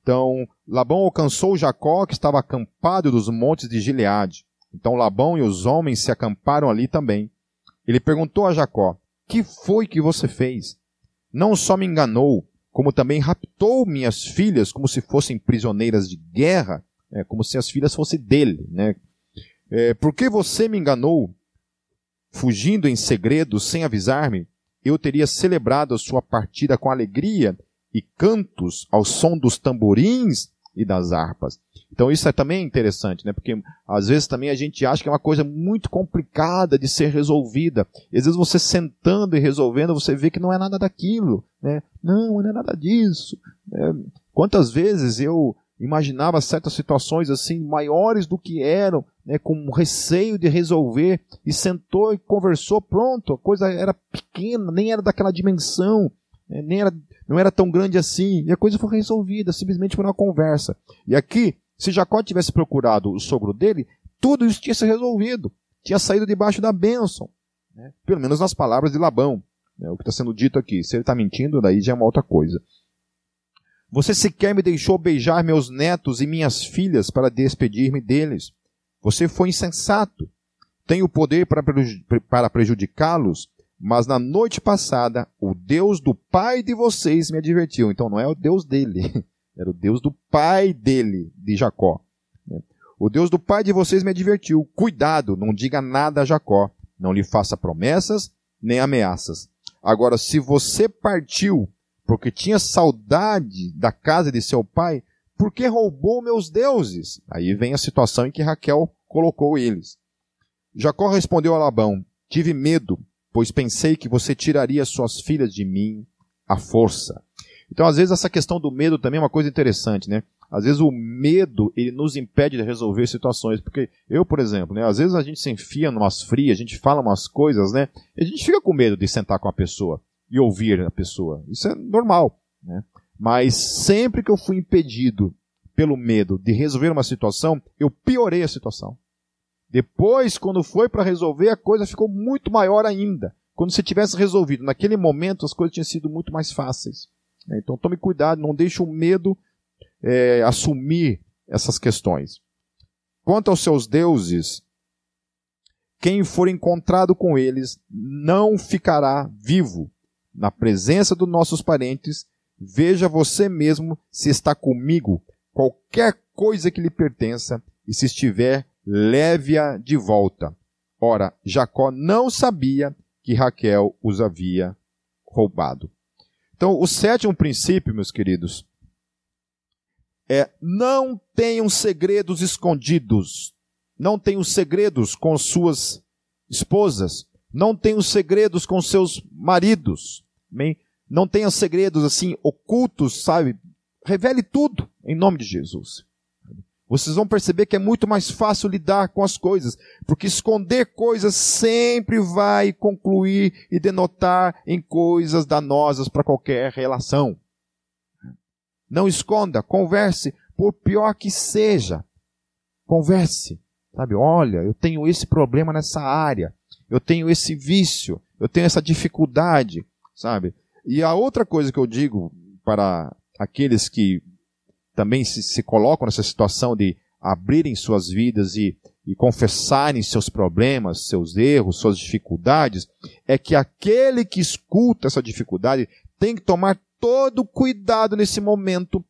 Então, Labão alcançou Jacó, que estava acampado dos montes de Gileade. Então Labão e os homens se acamparam ali também. Ele perguntou a Jacó: Que foi que você fez? Não só me enganou, como também raptou minhas filhas como se fossem prisioneiras de guerra, é, como se as filhas fossem dele. Né? É, por que você me enganou, fugindo em segredo, sem avisar-me? Eu teria celebrado a sua partida com alegria e cantos ao som dos tamborins e das harpas. Então isso é também interessante, né? Porque às vezes também a gente acha que é uma coisa muito complicada de ser resolvida. E às vezes você sentando e resolvendo, você vê que não é nada daquilo, né? Não, não é nada disso. É, quantas vezes eu imaginava certas situações assim maiores do que eram, né, com receio de resolver e sentou e conversou, pronto, a coisa era pequena, nem era daquela dimensão, né, nem era não era tão grande assim, e a coisa foi resolvida, simplesmente por uma conversa. E aqui, se Jacó tivesse procurado o sogro dele, tudo isso tinha se resolvido, tinha saído debaixo da bênção, né? pelo menos nas palavras de Labão, né? o que está sendo dito aqui. Se ele está mentindo, daí já é uma outra coisa. Você sequer me deixou beijar meus netos e minhas filhas para despedir-me deles. Você foi insensato. Tenho poder para prejudicá-los mas na noite passada, o Deus do pai de vocês me advertiu. Então não é o Deus dele, era o Deus do pai dele, de Jacó. O Deus do pai de vocês me advertiu. Cuidado, não diga nada a Jacó. Não lhe faça promessas nem ameaças. Agora, se você partiu porque tinha saudade da casa de seu pai, porque roubou meus deuses. Aí vem a situação em que Raquel colocou eles. Jacó respondeu a Labão: Tive medo, pois pensei que você tiraria suas filhas de mim à força. Então, às vezes, essa questão do medo também é uma coisa interessante, né? Às vezes o medo, ele nos impede de resolver situações, porque eu, por exemplo, né, às vezes a gente se enfia numas frias, a gente fala umas coisas, né, e a gente fica com medo de sentar com a pessoa e ouvir a pessoa. Isso é normal, né? Mas sempre que eu fui impedido pelo medo de resolver uma situação, eu piorei a situação. Depois, quando foi para resolver, a coisa ficou muito maior ainda. Quando você tivesse resolvido naquele momento, as coisas tinham sido muito mais fáceis. Né? Então tome cuidado, não deixe o medo é, assumir essas questões. Quanto aos seus deuses, quem for encontrado com eles não ficará vivo. Na presença dos nossos parentes, veja você mesmo se está comigo, qualquer coisa que lhe pertença, e se estiver, leve-a de volta. Ora, Jacó não sabia que Raquel os havia roubado. Então, o sétimo princípio, meus queridos, é não tenham segredos escondidos. Não tenham segredos com suas esposas. Não tenham segredos com seus maridos. Não tenham segredos assim ocultos, sabe? Revele tudo em nome de Jesus. Vocês vão perceber que é muito mais fácil lidar com as coisas, porque esconder coisas sempre vai concluir e denotar em coisas danosas para qualquer relação. Não esconda, converse, por pior que seja. Converse. Sabe, olha, eu tenho esse problema nessa área, eu tenho esse vício, eu tenho essa dificuldade, sabe? E a outra coisa que eu digo para aqueles que também se, se colocam nessa situação de abrirem suas vidas e, e confessarem seus problemas, seus erros, suas dificuldades, é que aquele que escuta essa dificuldade tem que tomar todo cuidado nesse momento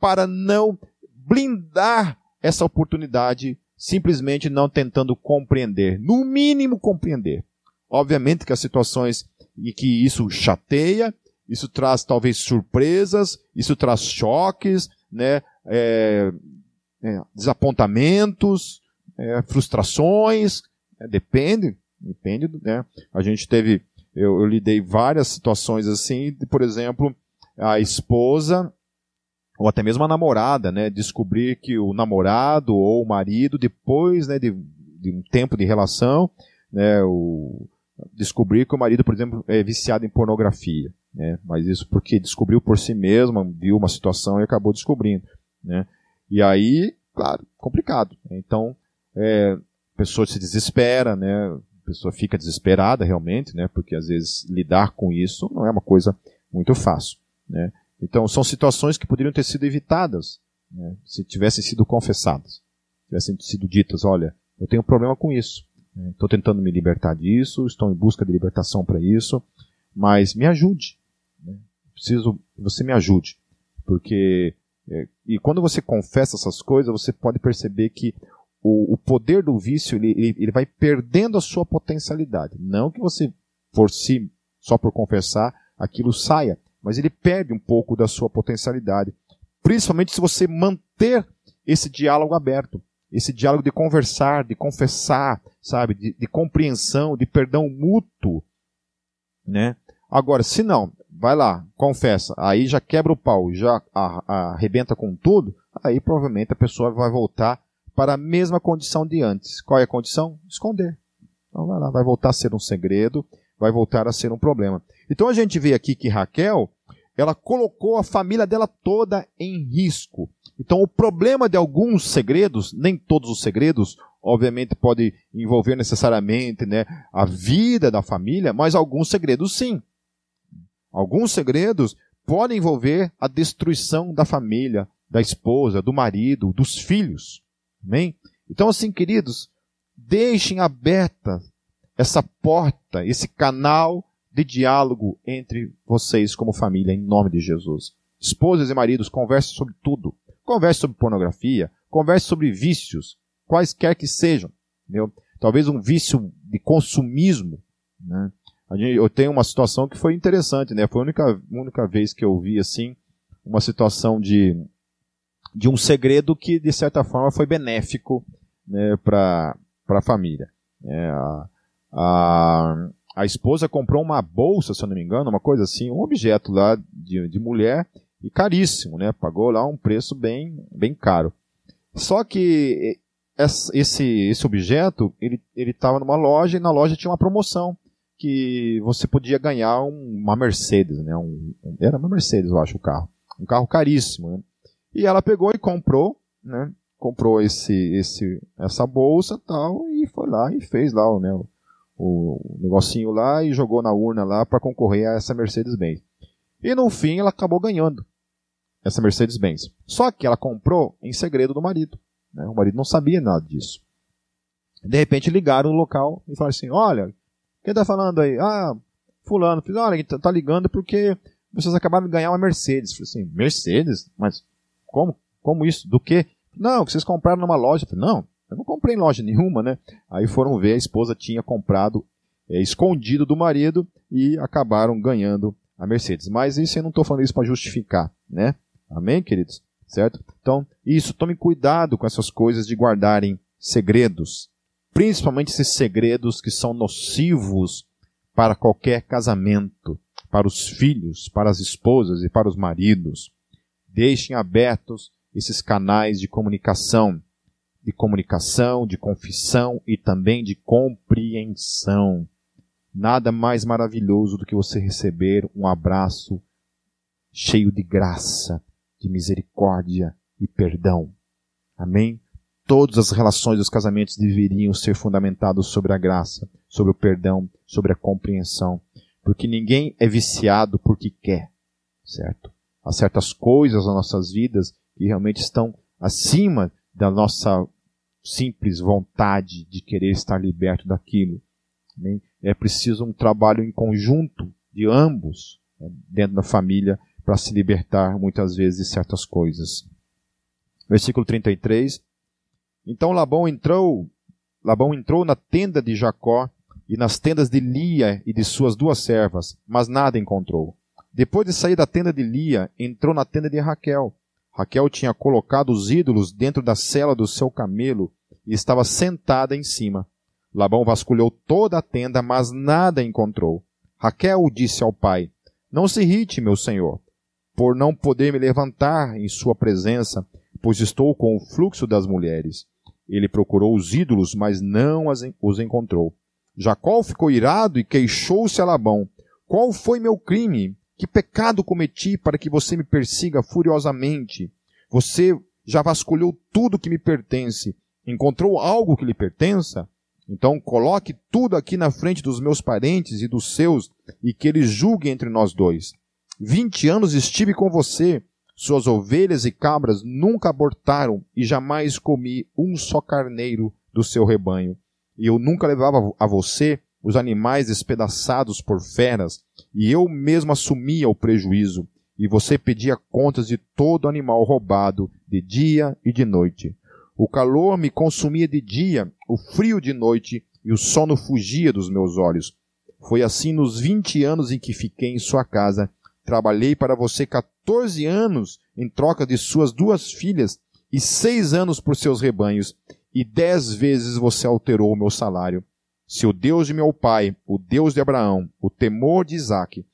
para não blindar essa oportunidade, simplesmente não tentando compreender, no mínimo compreender. Obviamente que as situações em que isso chateia, isso traz talvez surpresas, isso traz choques, né, é, é, desapontamentos, é, frustrações, é, depende, depende, né? A gente teve, eu, eu lidei várias situações assim, de, por exemplo, a esposa ou até mesmo a namorada, né, descobrir que o namorado ou o marido, depois né, de, de um tempo de relação, né, o, descobrir que o marido, por exemplo, é viciado em pornografia né? Mas isso porque descobriu por si mesma, viu uma situação e acabou descobrindo, né? E aí, claro, complicado. Então, é, a pessoa se desespera, né? A pessoa fica desesperada realmente, né? Porque às vezes lidar com isso não é uma coisa muito fácil, né? Então, são situações que poderiam ter sido evitadas, né? Se tivessem sido confessadas, tivessem sido ditas, olha, eu tenho um problema com isso, estou né? tentando me libertar disso, estou em busca de libertação para isso, mas me ajude, preciso que você me ajude. Porque, é, e quando você confessa essas coisas, você pode perceber que o, o poder do vício, ele, ele, ele, vai perdendo a sua potencialidade. Não que você, por si, só por confessar, aquilo saia, mas ele perde um pouco da sua potencialidade. Principalmente se você manter esse diálogo aberto. Esse diálogo de conversar, de confessar, sabe, de, de compreensão, de perdão mútuo, né? Agora, se não, vai lá, confessa, aí já quebra o pau, já arrebenta com tudo, aí provavelmente a pessoa vai voltar para a mesma condição de antes. Qual é a condição? Esconder. Então vai lá, vai voltar a ser um segredo, vai voltar a ser um problema. Então a gente vê aqui que Raquel, ela colocou a família dela toda em risco. Então o problema de alguns segredos, nem todos os segredos, obviamente pode envolver necessariamente né, a vida da família, mas alguns segredos sim. Alguns segredos podem envolver a destruição da família, da esposa, do marido, dos filhos. Amém? Então, assim, queridos, deixem aberta essa porta, esse canal de diálogo entre vocês como família, em nome de Jesus. Esposas e maridos, conversem sobre tudo. Converse sobre pornografia, converse sobre vícios, quaisquer que sejam. Entendeu? Talvez um vício de consumismo, né? Eu tenho uma situação que foi interessante, né? Foi a única, única vez que eu vi, assim, uma situação de, de um segredo que, de certa forma, foi benéfico né, para a família. É, a, a, a esposa comprou uma bolsa, se eu não me engano, uma coisa assim, um objeto lá de, de mulher, e caríssimo, né? Pagou lá um preço bem, bem caro. Só que esse, esse objeto, ele estava numa loja e na loja tinha uma promoção que você podia ganhar uma Mercedes, né? Um, era uma Mercedes, eu acho, o carro. Um carro caríssimo, né? E ela pegou e comprou, né? Comprou esse, esse, essa bolsa tal e foi lá e fez lá né, o, o negocinho lá e jogou na urna lá para concorrer a essa Mercedes-Benz. E no fim ela acabou ganhando essa Mercedes-Benz. Só que ela comprou em segredo do marido. Né? O marido não sabia nada disso. De repente ligaram no local e falaram assim: Olha, quem está falando aí? Ah, Fulano. Falei, Olha, tá ligando porque vocês acabaram de ganhar uma Mercedes. Falei assim: Mercedes? Mas como? Como isso? Do quê? Não, que vocês compraram numa loja. Falei, não, eu não comprei em loja nenhuma, né? Aí foram ver, a esposa tinha comprado é, escondido do marido e acabaram ganhando a Mercedes. Mas isso eu não estou falando isso para justificar, né? Amém, queridos? certo? Então, isso, tome cuidado com essas coisas de guardarem segredos, principalmente esses segredos que são nocivos para qualquer casamento, para os filhos, para as esposas e para os maridos. Deixem abertos esses canais de comunicação, de comunicação, de confissão e também de compreensão. Nada mais maravilhoso do que você receber um abraço cheio de graça, de misericórdia e perdão. Amém? Todas as relações dos casamentos deveriam ser fundamentadas sobre a graça, sobre o perdão, sobre a compreensão. Porque ninguém é viciado porque quer, certo? Há certas coisas nas nossas vidas que realmente estão acima da nossa simples vontade de querer estar liberto daquilo. Amém? É preciso um trabalho em conjunto de ambos, né, dentro da família, para se libertar muitas vezes de certas coisas. Versículo 33. Então Labão entrou, Labão entrou na tenda de Jacó e nas tendas de Lia e de suas duas servas, mas nada encontrou. Depois de sair da tenda de Lia, entrou na tenda de Raquel. Raquel tinha colocado os ídolos dentro da cela do seu camelo e estava sentada em cima. Labão vasculhou toda a tenda, mas nada encontrou. Raquel disse ao pai: Não se irrite, meu senhor por não poder me levantar em sua presença, pois estou com o fluxo das mulheres. Ele procurou os ídolos, mas não os encontrou. Jacó ficou irado e queixou-se a Labão. Qual foi meu crime? Que pecado cometi para que você me persiga furiosamente? Você já vasculhou tudo que me pertence. Encontrou algo que lhe pertença? Então coloque tudo aqui na frente dos meus parentes e dos seus, e que eles julguem entre nós dois. Vinte anos estive com você. Suas ovelhas e cabras nunca abortaram e jamais comi um só carneiro do seu rebanho. E eu nunca levava a você os animais despedaçados por feras, e eu mesmo assumia o prejuízo, e você pedia contas de todo animal roubado, de dia e de noite. O calor me consumia de dia, o frio de noite, e o sono fugia dos meus olhos. Foi assim nos vinte anos em que fiquei em sua casa, Trabalhei para você 14 anos em troca de suas duas filhas e seis anos por seus rebanhos, e dez vezes você alterou o meu salário. Se o Deus de meu pai, o Deus de Abraão, o temor de Isaque,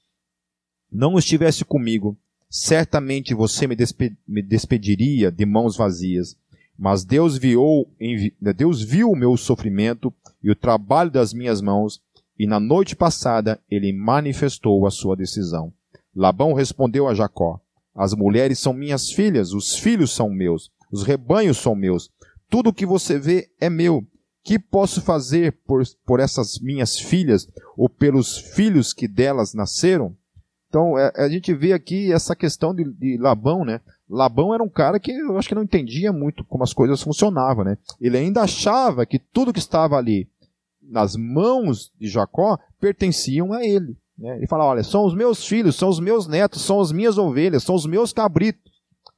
não estivesse comigo, certamente você me, despe me despediria de mãos vazias. Mas Deus viu, Deus viu o meu sofrimento e o trabalho das minhas mãos, e na noite passada ele manifestou a sua decisão. Labão respondeu a Jacó: As mulheres são minhas filhas, os filhos são meus, os rebanhos são meus. Tudo o que você vê é meu. Que posso fazer por, por essas minhas filhas ou pelos filhos que delas nasceram? Então, é, a gente vê aqui essa questão de, de, Labão, né? Labão era um cara que eu acho que não entendia muito como as coisas funcionavam, né? Ele ainda achava que tudo que estava ali nas mãos de Jacó pertenciam a ele. Né? Ele fala: olha, são os meus filhos, são os meus netos, são as minhas ovelhas, são os meus cabritos.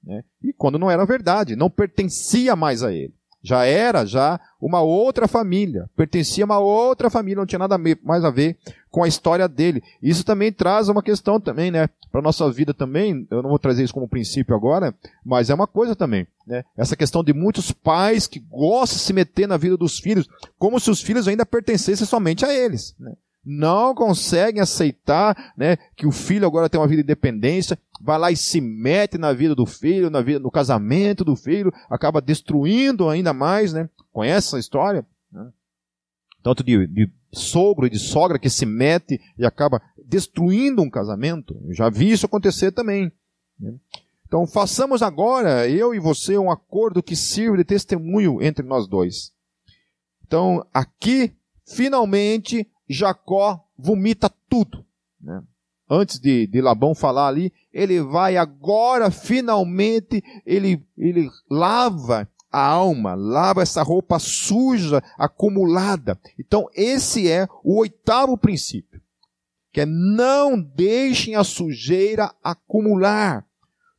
Né? E quando não era verdade, não pertencia mais a ele. Já era já uma outra família, pertencia a uma outra família, não tinha nada mais a ver com a história dele. Isso também traz uma questão também, né, para nossa vida também. Eu não vou trazer isso como princípio agora, mas é uma coisa também, né? Essa questão de muitos pais que gostam de se meter na vida dos filhos, como se os filhos ainda pertencessem somente a eles, né? Não conseguem aceitar né, que o filho agora tem uma vida de independência, vai lá e se mete na vida do filho, na vida, no casamento do filho, acaba destruindo ainda mais, né? Conhece essa história? Né? Tanto de, de sogro e de sogra que se mete e acaba destruindo um casamento. Eu já vi isso acontecer também. Né? Então façamos agora, eu e você, um acordo que sirva de testemunho entre nós dois. Então, aqui, finalmente, Jacó vomita tudo. Né? Antes de, de Labão falar ali, ele vai agora, finalmente, ele, ele lava a alma, lava essa roupa suja, acumulada. Então, esse é o oitavo princípio, que é não deixem a sujeira acumular.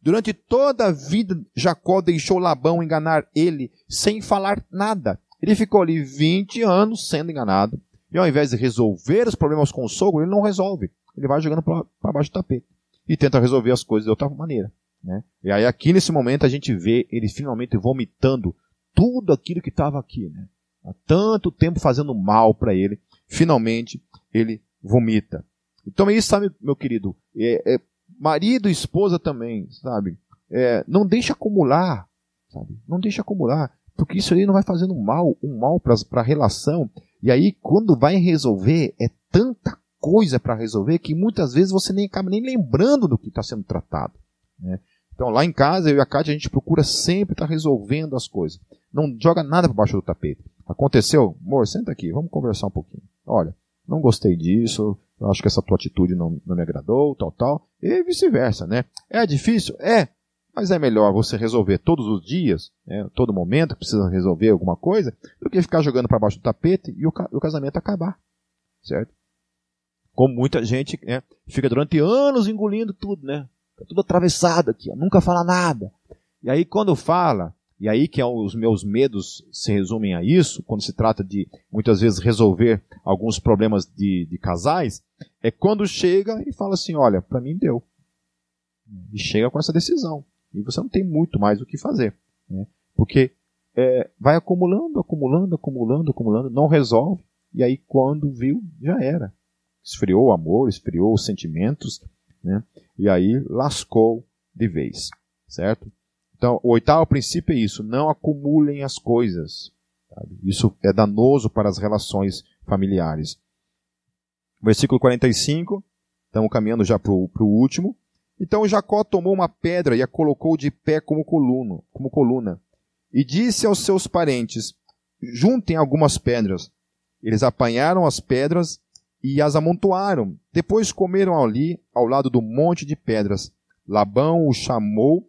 Durante toda a vida, Jacó deixou Labão enganar ele sem falar nada. Ele ficou ali 20 anos sendo enganado. E ao invés de resolver os problemas com o sogro, ele não resolve. Ele vai jogando para baixo do tapete. E tenta resolver as coisas de outra maneira. Né? E aí aqui nesse momento a gente vê ele finalmente vomitando tudo aquilo que estava aqui. Né? Há tanto tempo fazendo mal para ele. Finalmente ele vomita. Então é isso, sabe, meu querido? É, é, marido e esposa também, sabe? É, não deixa acumular, sabe? Não deixa acumular. Porque isso aí não vai fazendo mal, um mal para a relação e aí, quando vai resolver, é tanta coisa para resolver que muitas vezes você nem acaba nem lembrando do que está sendo tratado. Né? Então, lá em casa, eu e a Kátia, a gente procura sempre estar tá resolvendo as coisas. Não joga nada para baixo do tapete. Aconteceu? Amor, senta aqui, vamos conversar um pouquinho. Olha, não gostei disso, eu acho que essa tua atitude não, não me agradou, tal, tal. E vice-versa, né? É difícil? É. Mas é melhor você resolver todos os dias, né, todo momento que precisa resolver alguma coisa, do que ficar jogando para baixo do tapete e o, o, casamento acabar. Certo? Como muita gente né, fica durante anos engolindo tudo, né? Fica tudo atravessado aqui, ó, nunca fala nada. E aí quando fala, e aí que é os meus medos se resumem a isso, quando se trata de muitas vezes resolver alguns problemas de, de casais, é quando chega e fala assim, olha, para mim deu. E chega com essa decisão. E você não tem muito mais o que fazer. Né? Porque é, vai acumulando, acumulando, acumulando, acumulando, não resolve, e aí quando viu, já era. Esfriou o amor, esfriou os sentimentos, né? e aí lascou de vez. Certo? Então, o oitavo princípio é isso: não acumulem as coisas. Sabe? Isso é danoso para as relações familiares. Versículo 45, estamos caminhando já para o último. Então Jacó tomou uma pedra e a colocou de pé como coluna, como coluna, e disse aos seus parentes: Juntem algumas pedras. Eles apanharam as pedras e as amontoaram. Depois comeram ali, ao lado do monte de pedras. Labão o chamou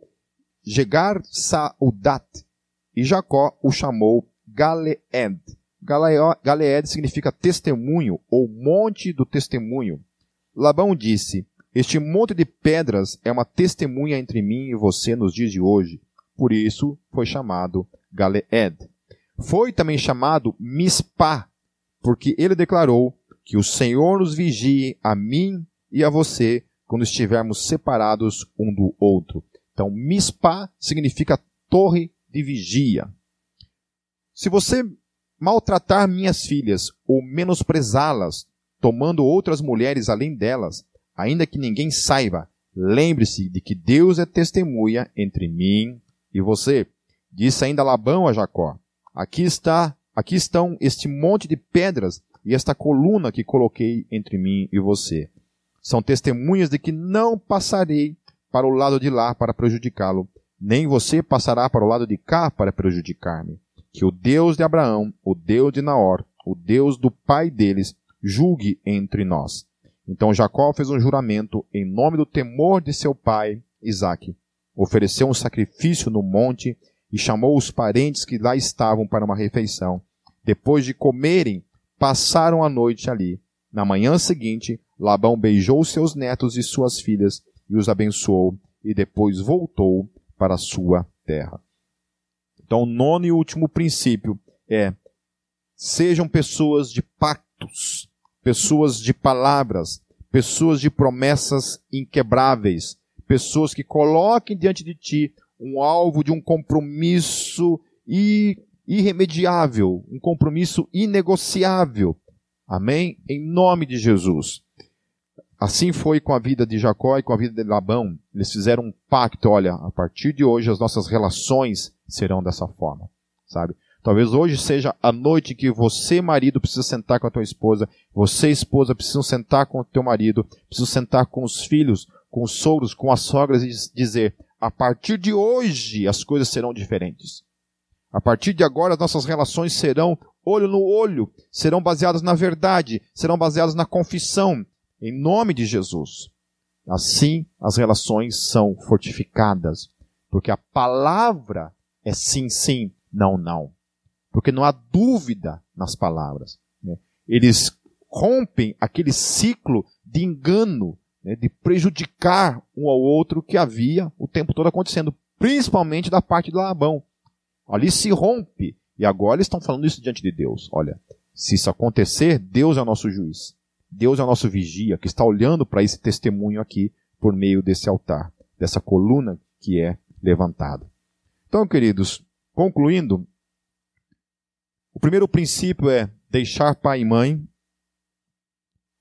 Jegar Saudat, e Jacó o chamou Galeed. Galeed significa testemunho, ou monte do testemunho. Labão disse, este monte de pedras é uma testemunha entre mim e você nos dias de hoje. Por isso foi chamado Galeed. Foi também chamado Mispá, porque ele declarou que o Senhor nos vigie a mim e a você quando estivermos separados um do outro. Então, Mispá significa torre de vigia. Se você maltratar minhas filhas ou menosprezá-las, tomando outras mulheres além delas, ainda que ninguém saiba, lembre-se de que Deus é testemunha entre mim e você. Disse ainda Labão a Jacó: Aqui está, aqui estão este monte de pedras e esta coluna que coloquei entre mim e você. São testemunhas de que não passarei para o lado de lá para prejudicá-lo, nem você passará para o lado de cá para prejudicar-me. Que o Deus de Abraão, o Deus de Naor, o Deus do pai deles, julgue entre nós. Então Jacó fez um juramento em nome do temor de seu pai, Isaque. Ofereceu um sacrifício no monte e chamou os parentes que lá estavam para uma refeição. Depois de comerem, passaram a noite ali. Na manhã seguinte, Labão beijou seus netos e suas filhas e os abençoou, e depois voltou para sua terra. Então, o nono e último princípio é: sejam pessoas de pactos, pessoas de palavras, pessoas de promessas inquebráveis, pessoas que coloquem diante de ti um alvo de um compromisso irremediável, um compromisso inegociável. Amém? Em nome de Jesus. Assim foi com a vida de Jacó e com a vida de Labão. Eles fizeram um pacto. Olha, a partir de hoje as nossas relações serão dessa forma, sabe? Talvez hoje seja a noite que você, marido, precisa sentar com a tua esposa, você, esposa, precisa sentar com o teu marido, precisa sentar com os filhos, com os sogros, com as sogras e dizer: a partir de hoje as coisas serão diferentes. A partir de agora as nossas relações serão olho no olho, serão baseadas na verdade, serão baseadas na confissão, em nome de Jesus. Assim as relações são fortificadas, porque a palavra é sim, sim, não, não porque não há dúvida nas palavras. Né? Eles rompem aquele ciclo de engano, né, de prejudicar um ao outro que havia o tempo todo acontecendo, principalmente da parte do Labão. Ali se rompe. E agora eles estão falando isso diante de Deus. Olha, se isso acontecer, Deus é o nosso juiz. Deus é o nosso vigia, que está olhando para esse testemunho aqui por meio desse altar, dessa coluna que é levantada. Então, queridos, concluindo, o primeiro princípio é deixar pai e mãe,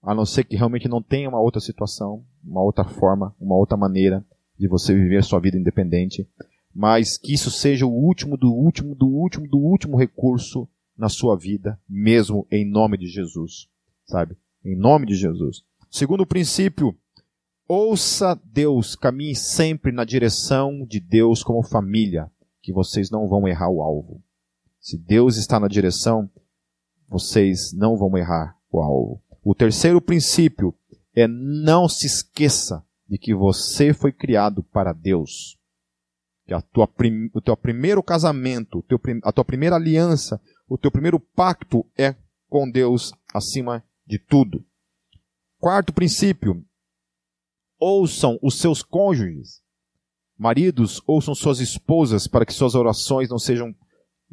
a não ser que realmente não tenha uma outra situação, uma outra forma, uma outra maneira de você viver sua vida independente, mas que isso seja o último do último do último do último recurso na sua vida, mesmo em nome de Jesus, sabe? Em nome de Jesus. Segundo princípio, ouça Deus, caminhe sempre na direção de Deus como família, que vocês não vão errar o alvo. Se Deus está na direção, vocês não vão errar o alvo. O terceiro princípio é não se esqueça de que você foi criado para Deus. Que a tua prim, o teu primeiro casamento, teu, a tua primeira aliança, o teu primeiro pacto é com Deus acima de tudo. Quarto princípio, ouçam os seus cônjuges. Maridos, ouçam suas esposas para que suas orações não sejam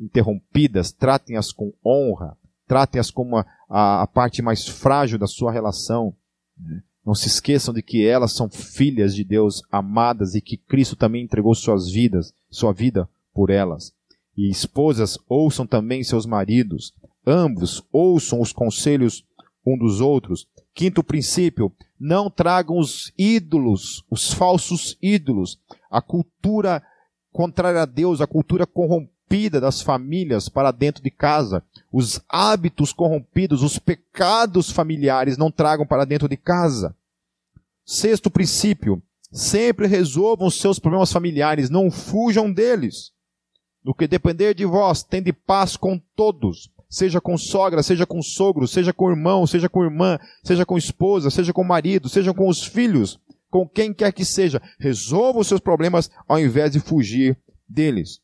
interrompidas, tratem-as com honra, tratem-as como a, a, a, parte mais frágil da sua relação. Né? Não se esqueçam de que elas são filhas de Deus amadas e que Cristo também entregou suas vidas, sua vida por elas. E esposas, ouçam também seus maridos. Ambos ouçam os conselhos um dos outros. Quinto princípio, não tragam os ídolos, os falsos ídolos, a cultura contrária a Deus, a cultura corrompida corrompida das famílias para dentro de casa. Os hábitos corrompidos, os pecados familiares não tragam para dentro de casa. Sexto princípio, sempre resolvam os seus problemas familiares, não fujam deles. No que depender de vós, tende paz com todos, seja com sogra, seja com sogro, seja com irmão, seja com irmã, seja com esposa, seja com marido, seja com os filhos, com quem quer que seja. Resolva os seus problemas ao invés de fugir deles.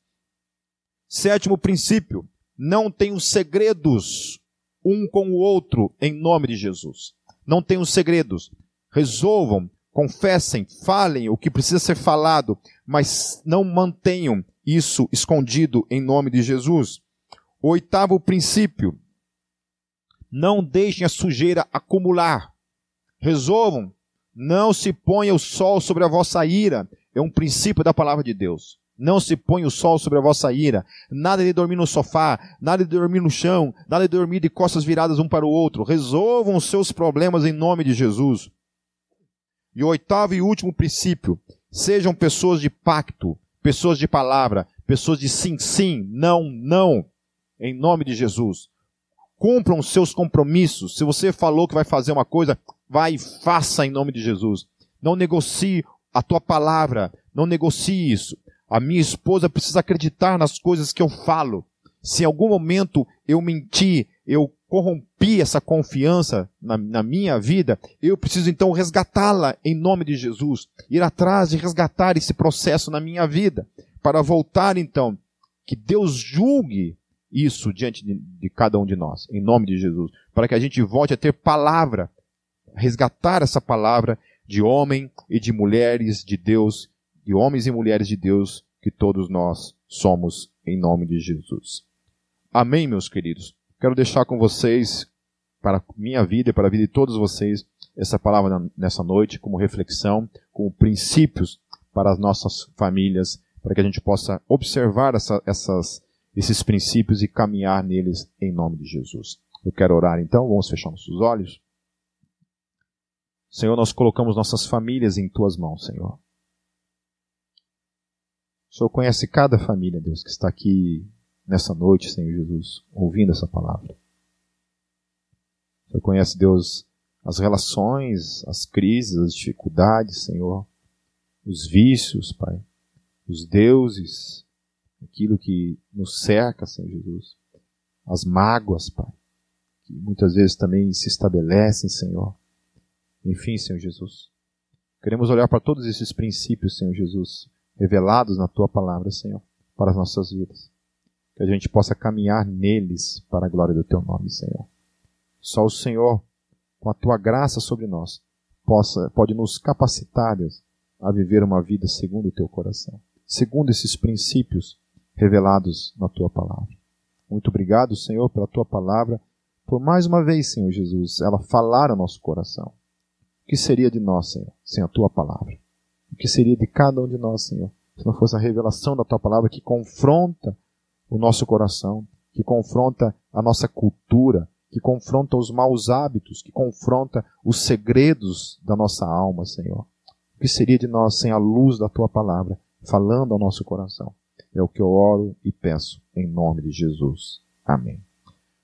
Sétimo princípio, não tenham segredos um com o outro em nome de Jesus. Não tenham segredos. Resolvam, confessem, falem o que precisa ser falado, mas não mantenham isso escondido em nome de Jesus. Oitavo princípio, não deixem a sujeira acumular. Resolvam, não se ponha o sol sobre a vossa ira. É um princípio da palavra de Deus. Não se põe o sol sobre a vossa ira. Nada de dormir no sofá, nada de dormir no chão, nada de dormir de costas viradas um para o outro. Resolvam os seus problemas em nome de Jesus. E o oitavo e último princípio: sejam pessoas de pacto, pessoas de palavra, pessoas de sim, sim, não, não, em nome de Jesus. Cumpram os seus compromissos. Se você falou que vai fazer uma coisa, vai e faça em nome de Jesus. Não negocie a tua palavra, não negocie isso. A minha esposa precisa acreditar nas coisas que eu falo. Se em algum momento eu menti, eu corrompi essa confiança na, na minha vida, eu preciso então resgatá-la em nome de Jesus. Ir atrás e resgatar esse processo na minha vida. Para voltar então, que Deus julgue isso diante de, de cada um de nós, em nome de Jesus. Para que a gente volte a ter palavra, resgatar essa palavra de homem e de mulheres de Deus de homens e mulheres de Deus que todos nós somos em nome de Jesus. Amém, meus queridos. Quero deixar com vocês, para minha vida e para a vida de todos vocês, essa palavra nessa noite como reflexão, como princípios para as nossas famílias, para que a gente possa observar essa, essas, esses princípios e caminhar neles em nome de Jesus. Eu quero orar então, vamos fechar nossos olhos. Senhor, nós colocamos nossas famílias em tuas mãos, Senhor. O Senhor conhece cada família, Deus, que está aqui nessa noite, Senhor Jesus, ouvindo essa palavra. O Senhor conhece, Deus, as relações, as crises, as dificuldades, Senhor, os vícios, Pai, os deuses, aquilo que nos cerca, Senhor Jesus, as mágoas, Pai, que muitas vezes também se estabelecem, Senhor. Enfim, Senhor Jesus, queremos olhar para todos esses princípios, Senhor Jesus, revelados na Tua palavra, Senhor, para as nossas vidas. Que a gente possa caminhar neles para a glória do Teu nome, Senhor. Só o Senhor, com a Tua graça sobre nós, possa, pode nos capacitar, Deus, a viver uma vida segundo o Teu coração, segundo esses princípios revelados na Tua palavra. Muito obrigado, Senhor, pela Tua palavra por mais uma vez, Senhor Jesus, ela falar ao nosso coração. O que seria de nós, Senhor, sem a tua palavra? O que seria de cada um de nós, Senhor, se não fosse a revelação da tua palavra que confronta o nosso coração, que confronta a nossa cultura, que confronta os maus hábitos, que confronta os segredos da nossa alma, Senhor. O que seria de nós sem a luz da tua palavra falando ao nosso coração? É o que eu oro e peço em nome de Jesus. Amém.